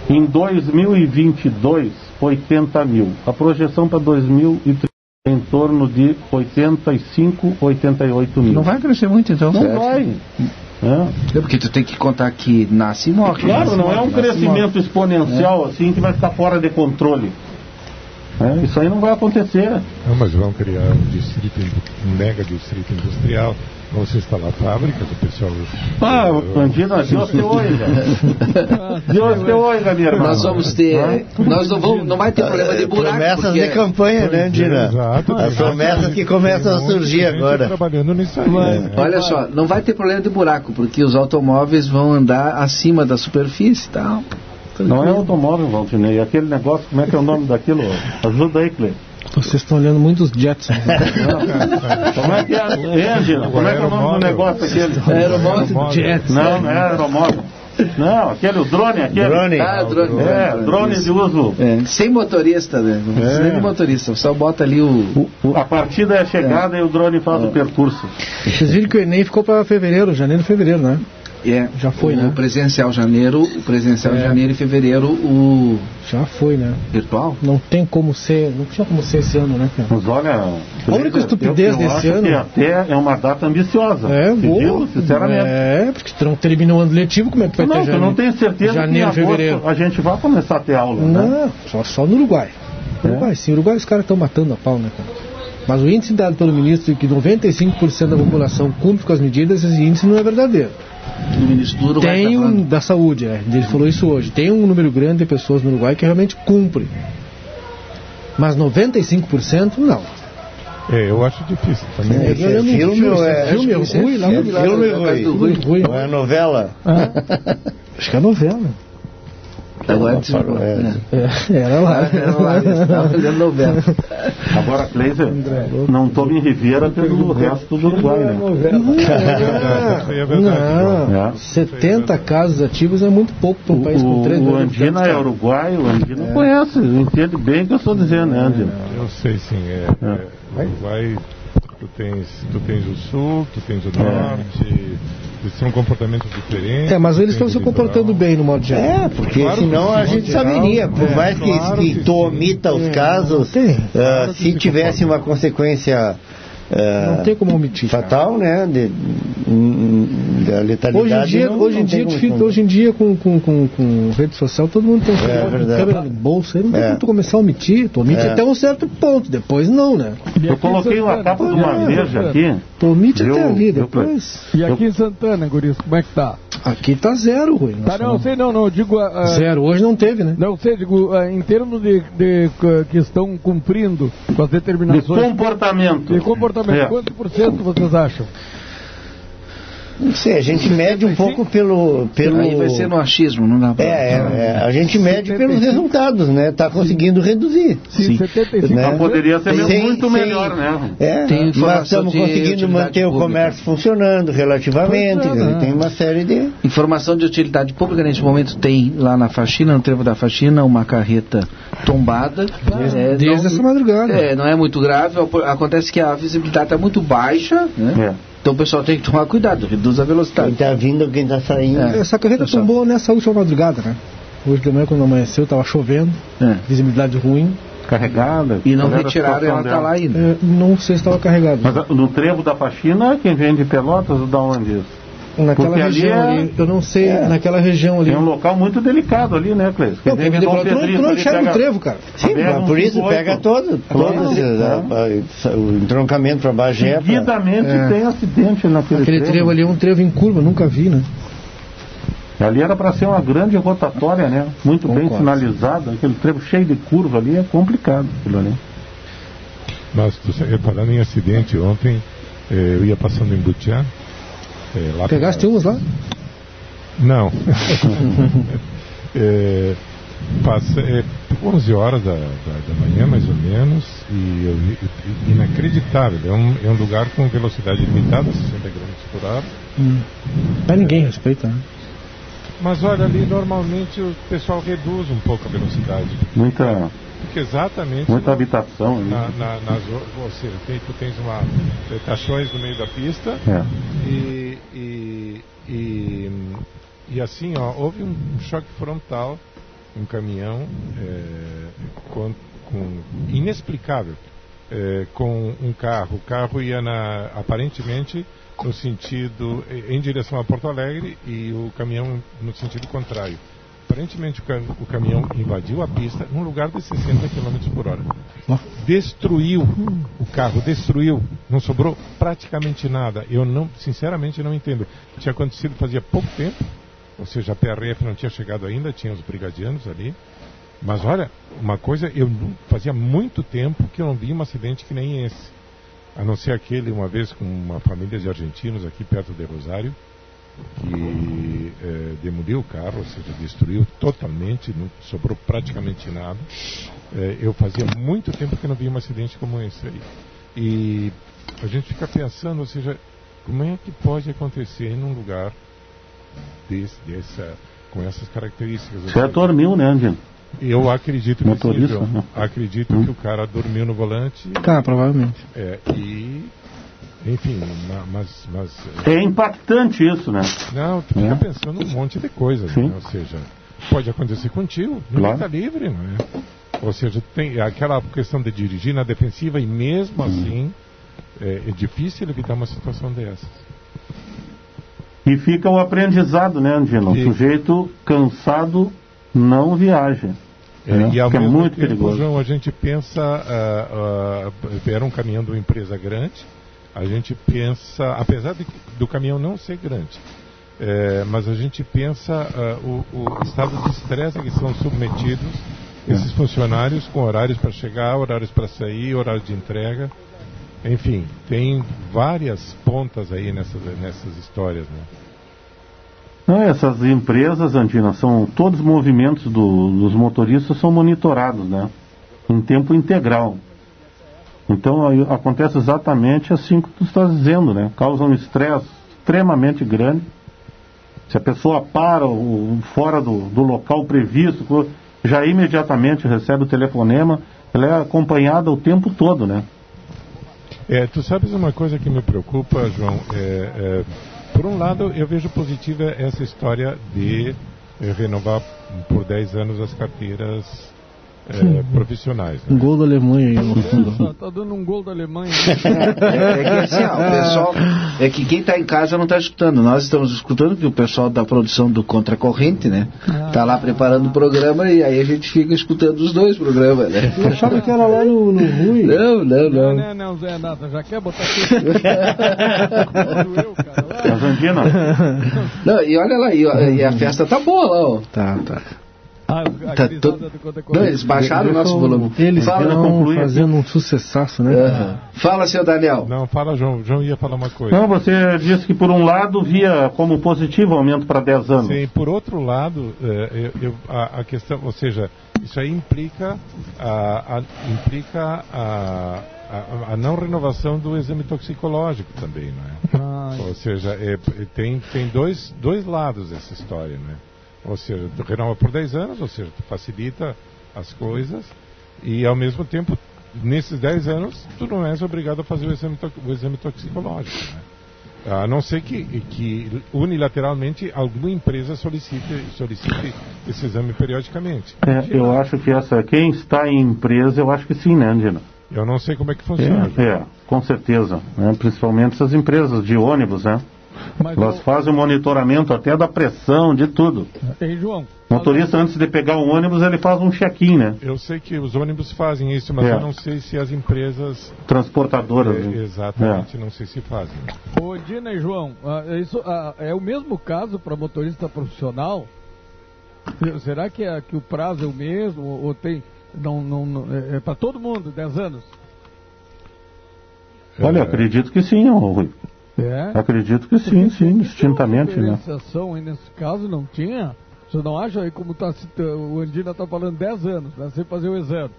Em 2022, 80 mil. A projeção para 2030 é em torno de 85, 88 mil. Não vai crescer muito então, Não certo? vai. É. É porque tu tem que contar que nasce e morre. Claro, nasce e não é morre, um nasce e crescimento morre. exponencial assim que vai ficar fora de controle. É, isso aí não vai acontecer. Não, mas vão criar um distrito, um mega distrito industrial, vão se instalar fábricas, o pessoal. Ah, eu- Andina, Deus te oiga. Deus te oiga, minha irmã. Nós vamos ter. Nós não vamos. Não vai ter problema de buraco. Promessas porque- de campanha, né, Dina? Exato, As promessas que começam a surgir agora. trabalhando nisso aí. né? Olha só, não vai ter problema de buraco, porque os automóveis vão andar acima da superfície e tal. Não é automóvel, Valdinei. Aquele negócio, como é que é o nome daquilo? Ajuda aí, Cleiton. Vocês estão olhando muito os Jetsons. né? Como é que é? É, Angela, como é que é o nome do negócio aquele? Aeromóvel Jets. Não, não é aeromóvel. Não, aquele, o drone, aquele. Drone. Ah, drone. É, drone de uso. É, sem motorista, né? Não precisa É. nem de motorista, só bota ali o. O- A partida é a chegada e o drone faz o percurso. Vocês viram que o Enem ficou para fevereiro, janeiro, fevereiro, né? É, Já foi, o né? presencial janeiro, o presencial É. janeiro e fevereiro, o Já foi, né? virtual. Não tem como ser, não tinha como ser esse ano, né, cara? Mas olha. A única estupidez eu, eu desse acho ano- Que até é uma data ambiciosa. É, digo, sinceramente. É, porque tu não termina o ano letivo, como é que vai Não, ter eu janeiro? não tenho certeza janeiro, que em fevereiro. a gente vai começar a ter aula. Né? Não, só, só no Uruguai. É? Uruguai, sim, Uruguai os caras estão matando a pau, né, cara? Mas o índice dado pelo ministro de que 95% da população cumpre com as medidas, esse índice não é verdadeiro. O ministro do Uruguai Tem tá um da saúde, é, ele falou isso hoje. Tem um número grande de pessoas no Uruguai que realmente cumpre. Mas 95% não. É, eu acho difícil também. É, olhando um filme ou é- filme, é ruim lá É filme, do Rui. Rui. Não é novela? Acho que é novela. Agora desligou. faroeste. É. É, era lá. Era lá, eles estavam olhando novela. Agora, Cleiser, não tome em Riviera pelo resto do Uruguai, né? Isso aí é verdade, Não, É. 70 casos ativos é muito pouco para um O, país com 3 o, o milhões de Andina é uruguai, o Andina conhece, entende bem o que eu estou dizendo, né, Andina? Eu sei sim, é. é Uruguai, tu tens, tu tens o sul, tu tens o norte, eles são comportamentos diferentes. É, mas eles estão se comportando bem no modo geral. É, porque Claro senão a gente geral, saberia. Por é, mais que, claro que que tu omita os É, casos, tem. Claro que se se tivesse uma consequência é, Não tem como omitir. fatal, né? De, da letalidade. Hoje em dia, não- hoje em dia, difícil- hoje em dia com, com, com, com rede social, todo mundo tem celular, verdade. câmera no bolso, aí não tem É. como tu começar a omitir, tu omite É. até um certo ponto, depois não, né? Eu coloquei uma capa de uma É, veja é. aqui. Tu omite até ali, depois. E aqui em Santana, Guris, como é que tá? Aqui tá zero, Rui. Tá, não, sei não, não, eu digo... ah, Zero, hoje não teve, né? Não sei, digo, ah, em termos de, de ah, que estão cumprindo com as De determinações comportamento. de comportamento, É. quanto por cento vocês acham? Não sei, a gente mede um pouco pelo. pelo... Aí vai ser no achismo, não dá pra... É, é, é, a gente mede pelos resultados, né? Tá conseguindo reduzir. Sim, 75%. Né? Mas poderia ser Sem- muito sem- melhor, né? É, Tem nós estamos conseguindo manter o pública. comércio funcionando relativamente. É, né? Tem uma série de. Informação de utilidade pública, nesse momento tem lá na faxina, no trevo da faxina, uma carreta tombada. É, Desde essa madrugada. É, não é muito grave, acontece que a visibilidade está muito baixa, né? É. Então o pessoal tem que tomar cuidado, reduz a Quem velocidade. está vindo, quem está saindo. É. Essa carreta Pessoal. tombou nessa última madrugada, né? Hoje de manhã, quando amanheceu, tava chovendo, É. visibilidade ruim. Carregada. E não retiraram, ela está lá ainda. É, não sei se estava carregado. Mas ah, no trevo da faxina, quem vem de Pelotas, da onde isso? Naquela porque ali região é- ali, eu não sei, É. naquela região ali. É um local muito delicado ali, né, Cleiton? Não, vem de Pelotas, tu não- tu não enxerga o trevo, cara. Sim, mas por isso 58. pega todo, todos esses, É. o entroncamento para Bagé. pra- Seguidamente É. tem acidente naquele Aquele trevo ali é um trevo em curva, nunca vi, né? Ali era para ser uma grande rotatória, né? Muito bem Concordo. sinalizada. Aquele trevo cheio de curva ali é complicado aquilo ali. Mas tu falando em acidente, ontem eh, eu ia passando em Butiá. Eh, lá Pegaste umas lá? Não. é, passa, é 11 horas da, da, da manhã, mais ou menos, e e- inacreditável. É um, é um lugar com velocidade limitada, 60 km por hora. Mas ninguém respeita, né? Mas olha, ali normalmente o pessoal reduz um pouco a velocidade. Muita, Porque exatamente muita habitação ali. na, na, nas, ou seja, tem, tu tens uma, caixões no meio da pista É. e, e, e, e assim, ó, houve um choque frontal, um caminhão eh, com, com- inexplicável eh, com um carro. O carro ia na, aparentemente no sentido em direção a Porto Alegre e o caminhão no sentido contrário. Aparentemente o, cam- o caminhão invadiu a pista num lugar de 60 km por hora. Destruiu o carro, destruiu. Não sobrou praticamente nada. Eu não, sinceramente não entendo. Tinha acontecido fazia pouco tempo, ou seja, a PRF não tinha chegado ainda, tinha os brigadianos ali. Mas olha, uma coisa, eu fazia muito tempo que eu não vi um acidente que nem esse. A não ser aquele uma vez com uma família de argentinos aqui perto de Rosário, que eh, demoliu o carro, ou seja, destruiu totalmente, não sobrou praticamente nada. Eh, eu fazia muito tempo que não vi um acidente como esse aí. E a gente fica pensando, ou seja, como é que pode acontecer num lugar desse, dessa, com essas características? Você dormiu, né, Andino? eu acredito que Motorista, sim, João. né? Acredito Hum. que o cara dormiu no volante Tá, provavelmente. é, e, enfim, ma- mas, mas É impactante isso, né? não, tu fica É. pensando um monte de coisas, né? ou seja, pode acontecer contigo, ninguém Claro. está livre, não é? Ou seja, tem aquela questão de dirigir na defensiva e mesmo assim é, é difícil evitar uma situação dessas. E fica o aprendizado, né, Andino? O E- sujeito cansado não viaja. É, né? e ao é mesmo muito tempo, perigoso. João, a gente pensa, ah, ah, era um caminhão de uma empresa grande, a gente pensa, apesar de- do caminhão não ser grande, eh, mas a gente pensa ah, o, o estado de estresse a que são submetidos É. esses funcionários com horários para chegar, horários para sair, horário de entrega. Enfim, tem várias pontas aí nessas, nessas histórias, né? Não, essas empresas, Andina, são todos os movimentos do- dos motoristas são monitorados, né? Em tempo integral. Então acontece exatamente assim que tu estás dizendo, né? Causa um estresse extremamente grande. Se a pessoa para o- fora do, do local previsto, já imediatamente recebe o telefonema, ela é acompanhada o tempo todo, né? É, tu sabes uma coisa que me preocupa, João? É, é, por um lado, eu vejo positiva essa história de eh, renovar por 10 anos as carteiras é, profissionais. Um gol da Alemanha aí no fundo. Tá, tá dando um gol da Alemanha. É, é que assim, ó, o pessoal. É que quem está em casa não está escutando. Nós estamos escutando que o pessoal da produção do Contracorrente, né? Tá lá preparando o programa e aí a gente fica escutando os dois programas, né? Eu achava que era lá no, no Rui. Não, não, Não, não. não, não, Zé Nata, já quer botar aqui. eu, cara. Andina, Não, e olha lá, e, e a festa tá boa lá, ó. Tá, tá. Ah, Tá todo- Conta Não, eles baixaram o nosso volume. Eles Fala, estão fazendo um sucessaço, né? Aham. Fala, seu Daniel. Não, fala, João. João ia falar uma coisa. não, você disse que por um lado via como positivo o aumento para 10 anos. Sim, por outro lado, eh, eu- eu- a, a questão, ou seja, isso aí implica a, a- implica a, a, a não renovação do exame toxicológico também, não é? Ah, Ou seja, é, tem, tem dois, dois lados essa história, né? Ou seja, tu renova por 10 anos, ou seja, tu facilita as coisas e ao mesmo tempo, nesses 10 anos, tu não és obrigado a fazer o exame, to- o exame toxicológico, né? A não ser que, que unilateralmente alguma empresa solicite, solicite esse exame periodicamente. É, eu acho que essa, quem está em empresa, eu acho que sim, né, Andina? Eu não sei como é que funciona. É, é, com certeza. né? Principalmente essas empresas de ônibus, né? Mas Elas o- fazem o monitoramento até da pressão, de tudo. Ei, João. O motorista, antes de pegar o ônibus, ele faz um check-in, né? Eu sei que os ônibus fazem isso, mas É. eu não sei se as empresas Transportadoras. eh, né? exatamente não sei se fazem. Ô, Dina e João, ah, isso ah, é o mesmo caso para motorista profissional? Será que, é, que o prazo é o mesmo? Ou, tem. Não, não, não- é, para todo mundo, 10 anos? Olha, É. acredito que sim, ô, Rui. É? Acredito que sim, sim, distintamente, né? diferenciação aí nesse caso não tinha? Você não acha aí como tá, citando- o Andina está falando 10 anos, né? Sem fazer o exame.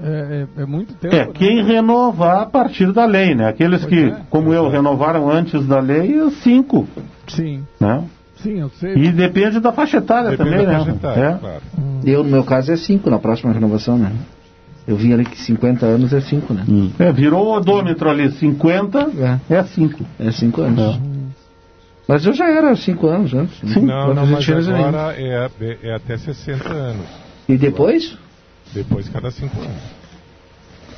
É, é- é muito tempo. É, né? quem renovar a partir da lei, né? Aqueles Pois que, é. como eu, renovaram antes da lei, cinco, Sim, né? sim, eu sei. E depende da faixa etária Depende também, da né? faixa etária, É. claro. Eu, no meu caso, é 5 na próxima renovação, né? Eu vi ali que 50 anos é 5, né? É, virou o odômetro ali, 50 É. é 5. É 5 anos. Mas eu já era 5 anos antes. né? Não, Quando não, gente mas agora é, é- é até 60 anos. E depois? Depois cada 5 anos.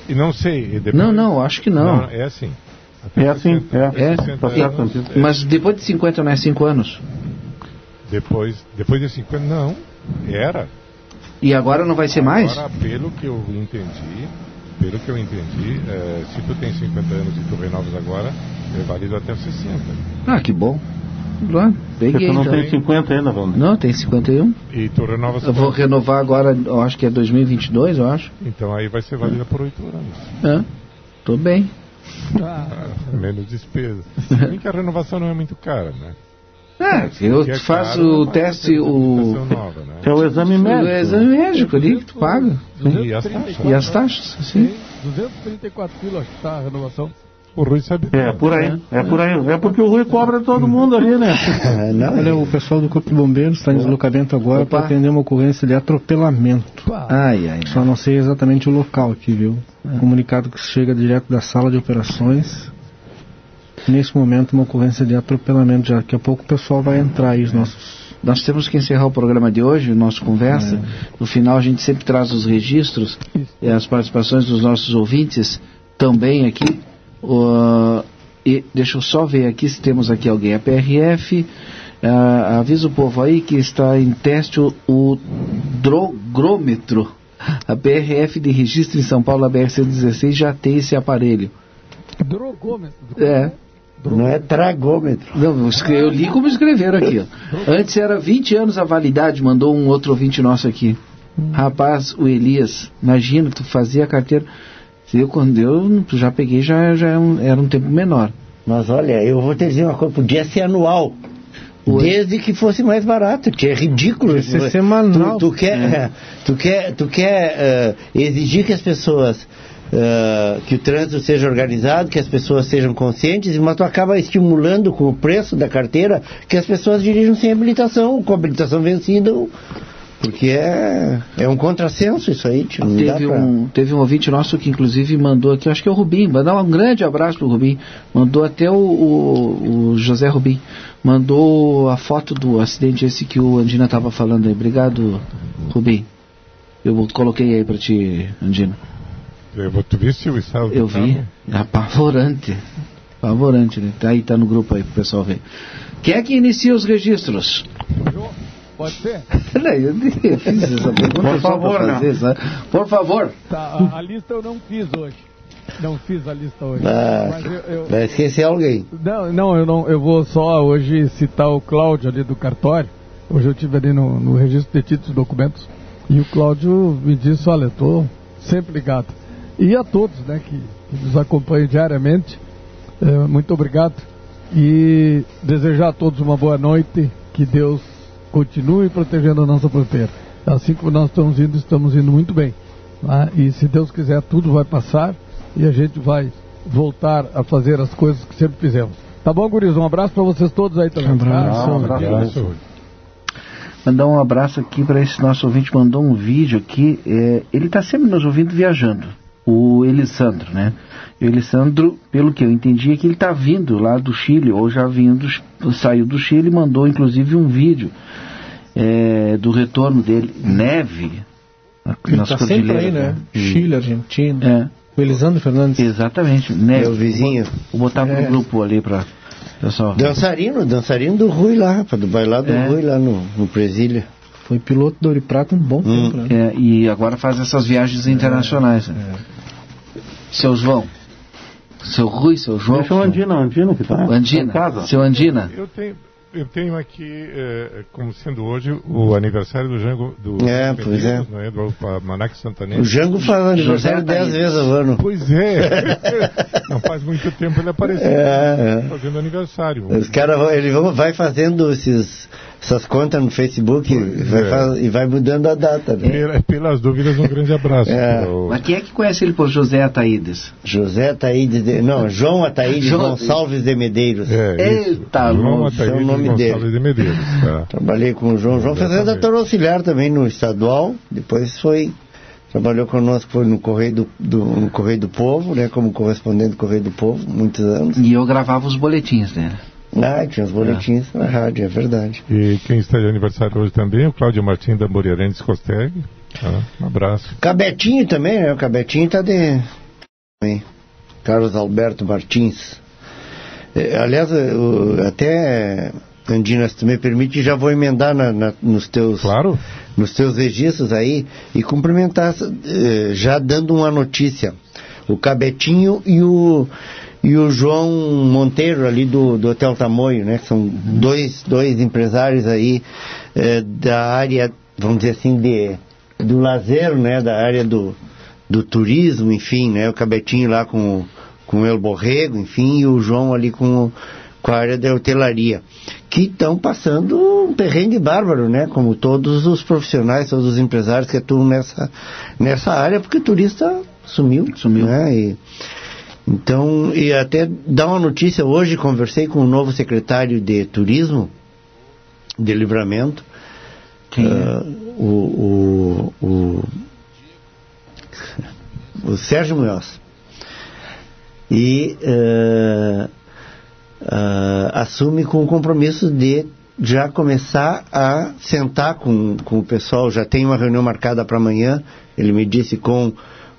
E não sei. e depois- Não, não, acho que não. é assim. Até É assim, 60 é. É? 60 Tá certo, anos, é. Mas depois de 50 não é 5 anos? Depois, depois de 50, não. Era. E agora não vai ser mais? Agora, pelo que eu entendi, pelo que eu entendi, eh, se tu tem 50 anos e tu renovas agora, é válido até os 60. Ah, que bom. Lá, peguei tu não então. tem 50 ainda, Valdir. Não, tem 51. E tu renovas Eu vou renovar agora, eu acho que é 2022, eu acho. Então aí vai ser válida por 8 anos. É, tô bem. Ah, menos despesa. Se bem que a renovação não é muito cara, né? É, eu Porque é faço caro, o teste, o, nova, né? É o exame o médico. exame médico ali que tu paga. E as taxas? E as taxas, sim. 234 quilos, acho que tá a renovação. O Rui sabe. É, por aí, é por aí. É porque o Rui cobra todo mundo ali, né? É, não, Olha, o pessoal do Corpo de Bombeiros está em deslocamento agora para atender uma ocorrência de atropelamento. Ai, ai. Só não sei exatamente o local aqui, viu? Comunicado que chega direto da sala de operações. Nesse momento, uma ocorrência de atropelamento. Já daqui a pouco o pessoal vai entrar aí, os nossos. Nós temos que encerrar o programa de hoje, nossa conversa. No final, a gente sempre traz os registros e as participações dos nossos ouvintes também aqui. O- e deixa eu só ver aqui se temos aqui alguém. A PRF ah, avisa o povo aí que está em teste o, o drogrômetro. A PRF de registro em São Paulo, a BR-116, já tem esse aparelho. Drogômetro. É. não é tragômetro. Não, eu li como escreveram aqui. ó. Antes era 20 anos a validade, mandou um outro ouvinte nosso aqui. Rapaz, o Elias, imagina, tu fazia a carteira. Eu, quando eu já peguei, já, já era um- era um tempo menor. Mas olha, eu vou te dizer uma coisa, podia ser anual. Oi. Desde que fosse mais barato, que é ridículo. Ser Tu- semanal. Tu, tu quer, É. tu quer, tu quer eh, exigir que as pessoas, eh, que o trânsito seja organizado, que as pessoas sejam conscientes, mas tu acaba estimulando com o preço da carteira que as pessoas dirijam sem habilitação, com habilitação vencida, porque é, é um contrassenso isso aí. dá Teve pra- um, teve um ouvinte nosso que inclusive mandou aqui, acho que é o Rubim, mandar um grande abraço pro Rubim. Mandou até o, o- o José Rubim. Mandou a foto do acidente esse que o Andina estava falando aí. Obrigado, Rubim. Eu coloquei aí para ti, Andino. Eu, tu viste o estado Eu vi. É apavorante. Apavorante, né? Tá aí, tá no grupo aí pro pessoal ver. Quem é que inicia os registros? Pode ser? Não, eu fiz essa pergunta Por favor, fazer, sabe? Por favor. Tá, a, a lista eu não fiz hoje. Não fiz a lista hoje. Ah, Mas eu, eu- vai esquecer alguém. Não, não, eu não, eu vou só hoje citar o Cláudio ali do cartório. Hoje eu estive ali no, no registro de títulos e documentos e o Cláudio me disse, olha, estou sempre ligado. E a todos, né, que, que nos acompanham diariamente, eh, muito obrigado e desejar a todos uma boa noite, que Deus continue protegendo a nossa fronteira. Assim como nós estamos indo, estamos indo muito bem. né? E se Deus quiser, tudo vai passar e a gente vai voltar a fazer as coisas que sempre fizemos. Tá bom, guris? Um abraço para vocês todos aí também. Abraço. tá? Um abraço. Abraço. Mandar um abraço aqui para esse nosso ouvinte, mandou um vídeo aqui. é, ele está sempre nos ouvindo viajando, o Elisandro, né? E o Elisandro, pelo que eu entendi, é que ele está vindo lá do Chile, ou já vindo, saiu do Chile e mandou inclusive um vídeo é, do retorno dele. Neve. Ele nas tá sempre aí, né? E- Chile, Argentina. É, O Elisandro Fernandes. exatamente, neve. Meu vizinho. Vou botar pro É. grupo ali para pessoal. Dançarino, dançarino do Rui lá, rapaz, do bailado do É. Rui lá no, no Presília. Foi piloto do Ouro e Prata um bom Hum. tempo, né? É, e agora faz essas viagens internacionais. né? Seu João. Seu Rui, seu João. Deixa o Andino, Andino que tá Andina. em casa. Seu Andina. Eu tenho, eu tenho aqui, eh, como sendo hoje, o aniversário do Jango do É, pois é. Não é? Do Manac O Santanense. Jango faz aniversário dez vezes ao ano. Pois é. Não faz muito tempo ele apareceu É, é. fazendo aniversário. Os caras ele vai fazendo esses, essas contas no Facebook Pois vai é. faz- e vai mudando a data. Né? Pela- Pelas dúvidas, um grande abraço. É. Pro- Mas quem é que conhece ele por José Ataídes? José Ataídes, de, não, João Ataídes João- Gonçalves de Medeiros. É. Eita, João louco, esse é o nome Gonçalves de Medeiros. tá. Trabalhei com o João. João fez Exatamente. redator auxiliar também no estadual. Depois foi. Trabalhou conosco foi no Correio do, do- no Correio do Povo, né? Como correspondente do Correio do Povo, muitos anos. E eu gravava os boletins dele. Ah, tinha os boletins na rádio, é verdade. E quem está de aniversário hoje também é o Cláudio Martins da Moriarense Costeg. Tá? Um abraço. Cabetinho também, né? O Cabetinho tá de. Carlos Alberto Martins. Eh, aliás, eh, o- até, Andina, se tu me permite, já vou emendar na- na- nos teus. Claro. nos teus registros aí e cumprimentar, já dando uma notícia. O Cabetinho e o, e o João Monteiro ali do, do Hotel Tamoio, né? São dois, dois empresários aí eh, da área, vamos dizer assim, de, do lazer, né? Da área do, do turismo, enfim, né? O Cabetinho lá com, com o El Borrego, enfim, e o João ali com, com a área da hotelaria, que estão passando um perrengue bárbaro, né? Como todos os profissionais, todos os empresários que atuam nessa, nessa área, porque o turista sumiu. Sumiu. Né? E, então, e até dar uma notícia, hoje conversei com o novo secretário de turismo de livramento, Quem ah, o, o, o, o Sérgio Munhoz. E ah, ah, assume com o compromisso de já começar a sentar com, com o pessoal. Já tem uma reunião marcada para amanhã, ele me disse com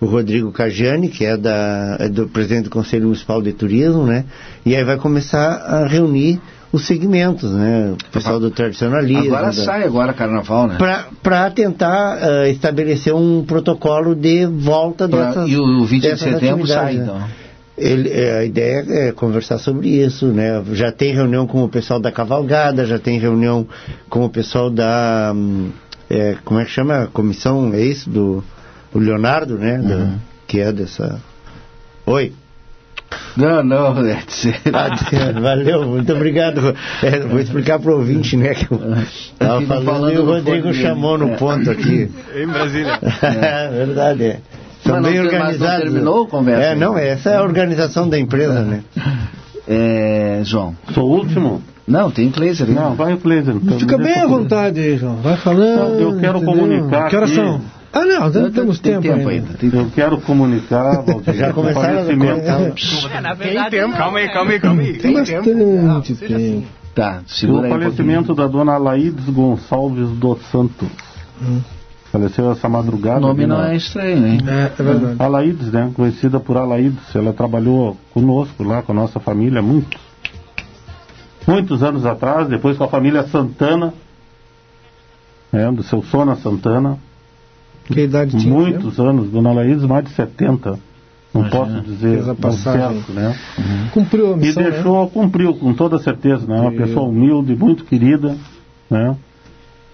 o Rodrigo Cajani, que é, da, é do presidente do Conselho Municipal de Turismo, né? E aí vai começar a reunir os segmentos, né? O pessoal do tradicionalismo. Agora da- sai agora carnaval, né? para tentar ah, estabelecer um protocolo de volta Pra- dessas e o 20 de setembro sai, né? então. Ele, é, a ideia é conversar sobre isso, né? Já tem reunião com o pessoal da cavalgada, já tem reunião com o pessoal da é, como é que chama? Comissão, é isso do o Leonardo, né? Da- Uhum. que é dessa. Oi. Não, não, é Ah, Valeu, muito obrigado. É, vou explicar para o ouvinte, né? Que eu tava Fica falando, falando e o no Rodrigo dele. chamou no ponto aqui. Em Brasília. É verdade, é. São Mas não bem tem- mas não organizados. terminou a conversa É, não, essa é a organização da empresa, né? É, João. Sou o último? Não, tem Kleiser aí. Não, vai o Kleiser. então, Fica bem à vontade aí, João. Vai falando. Eu quero entendeu? comunicar Que horas são? Ah, não, Não, temos tem tempo, tempo ainda. ainda. tem Eu tempo. quero comunicar, Valdir, Já o começaram a falecimento, É, na verdade, tem tempo. Calma aí, calma aí, calma aí. Tem bastante tempo. Tá, o segura aí um falecimento da dona Laídes Gonçalves dos Santos. Faleceu essa madrugada. O nome não na- é estranho, hein? É, é verdade. Alaides, né? Conhecida por Alaides. Ela trabalhou conosco lá, com a nossa família, muitos. Muitos anos atrás, depois com a família Santana, né? do seu Sona Santana. Que idade tinha? Muitos anos, Dona Alaides, mais de 70. Não posso dizer Fez a passagem. certo, né? Cumpriu a E missão, né? deixou, cumpriu com toda certeza, né? Uma E- pessoa humilde, muito querida, né?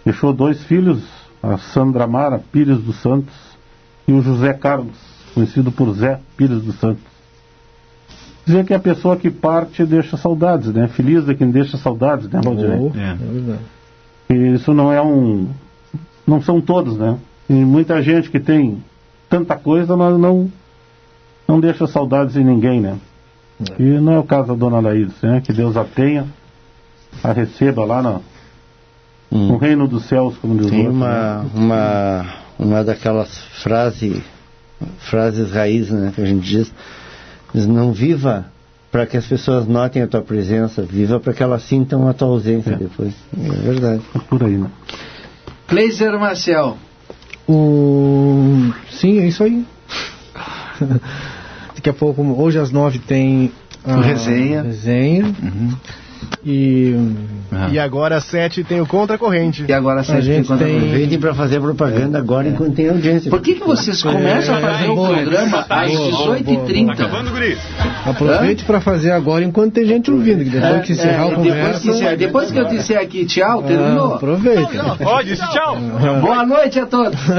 Deixou dois filhos, a Sandra Mara Pires dos Santos e o José Carlos, conhecido por Zé Pires dos Santos. Dizer que a pessoa que parte deixa saudades, né? Feliz é quem deixa saudades, né, Valdinei? Oh, é verdade. E isso não é um. Não são todos, né? Tem muita gente que tem tanta coisa, mas não, não deixa saudades em ninguém, né? E não é o caso da dona Laís, né? Que Deus a tenha, a receba lá no, no reino dos céus, como diz o Tem outro, uma, né? uma, uma daquelas frases, frases raiz, né, que a gente diz, diz não viva para que as pessoas notem a tua presença, viva para que elas sintam a tua ausência depois. É verdade. É por aí, né? Kleiser Marcel. O... Sim, é isso aí. Daqui a pouco, hoje às nove tem a Resenha. resenha. E E agora às sete tem o Contracorrente. E agora a sete gente quando tem. Aproveitem para fazer propaganda agora enquanto tem audiência. Por que, que vocês começam a fazer o boa. programa às Boa, boa, 18h30? Acabando, guri. Aproveite para fazer agora enquanto tem gente ouvindo, que depois que encerrar É, a depois, conversa. que, encerrar- depois que eu disser aqui tchau, Ah, terminou. aproveita. Disse tchau. Boa noite a todos.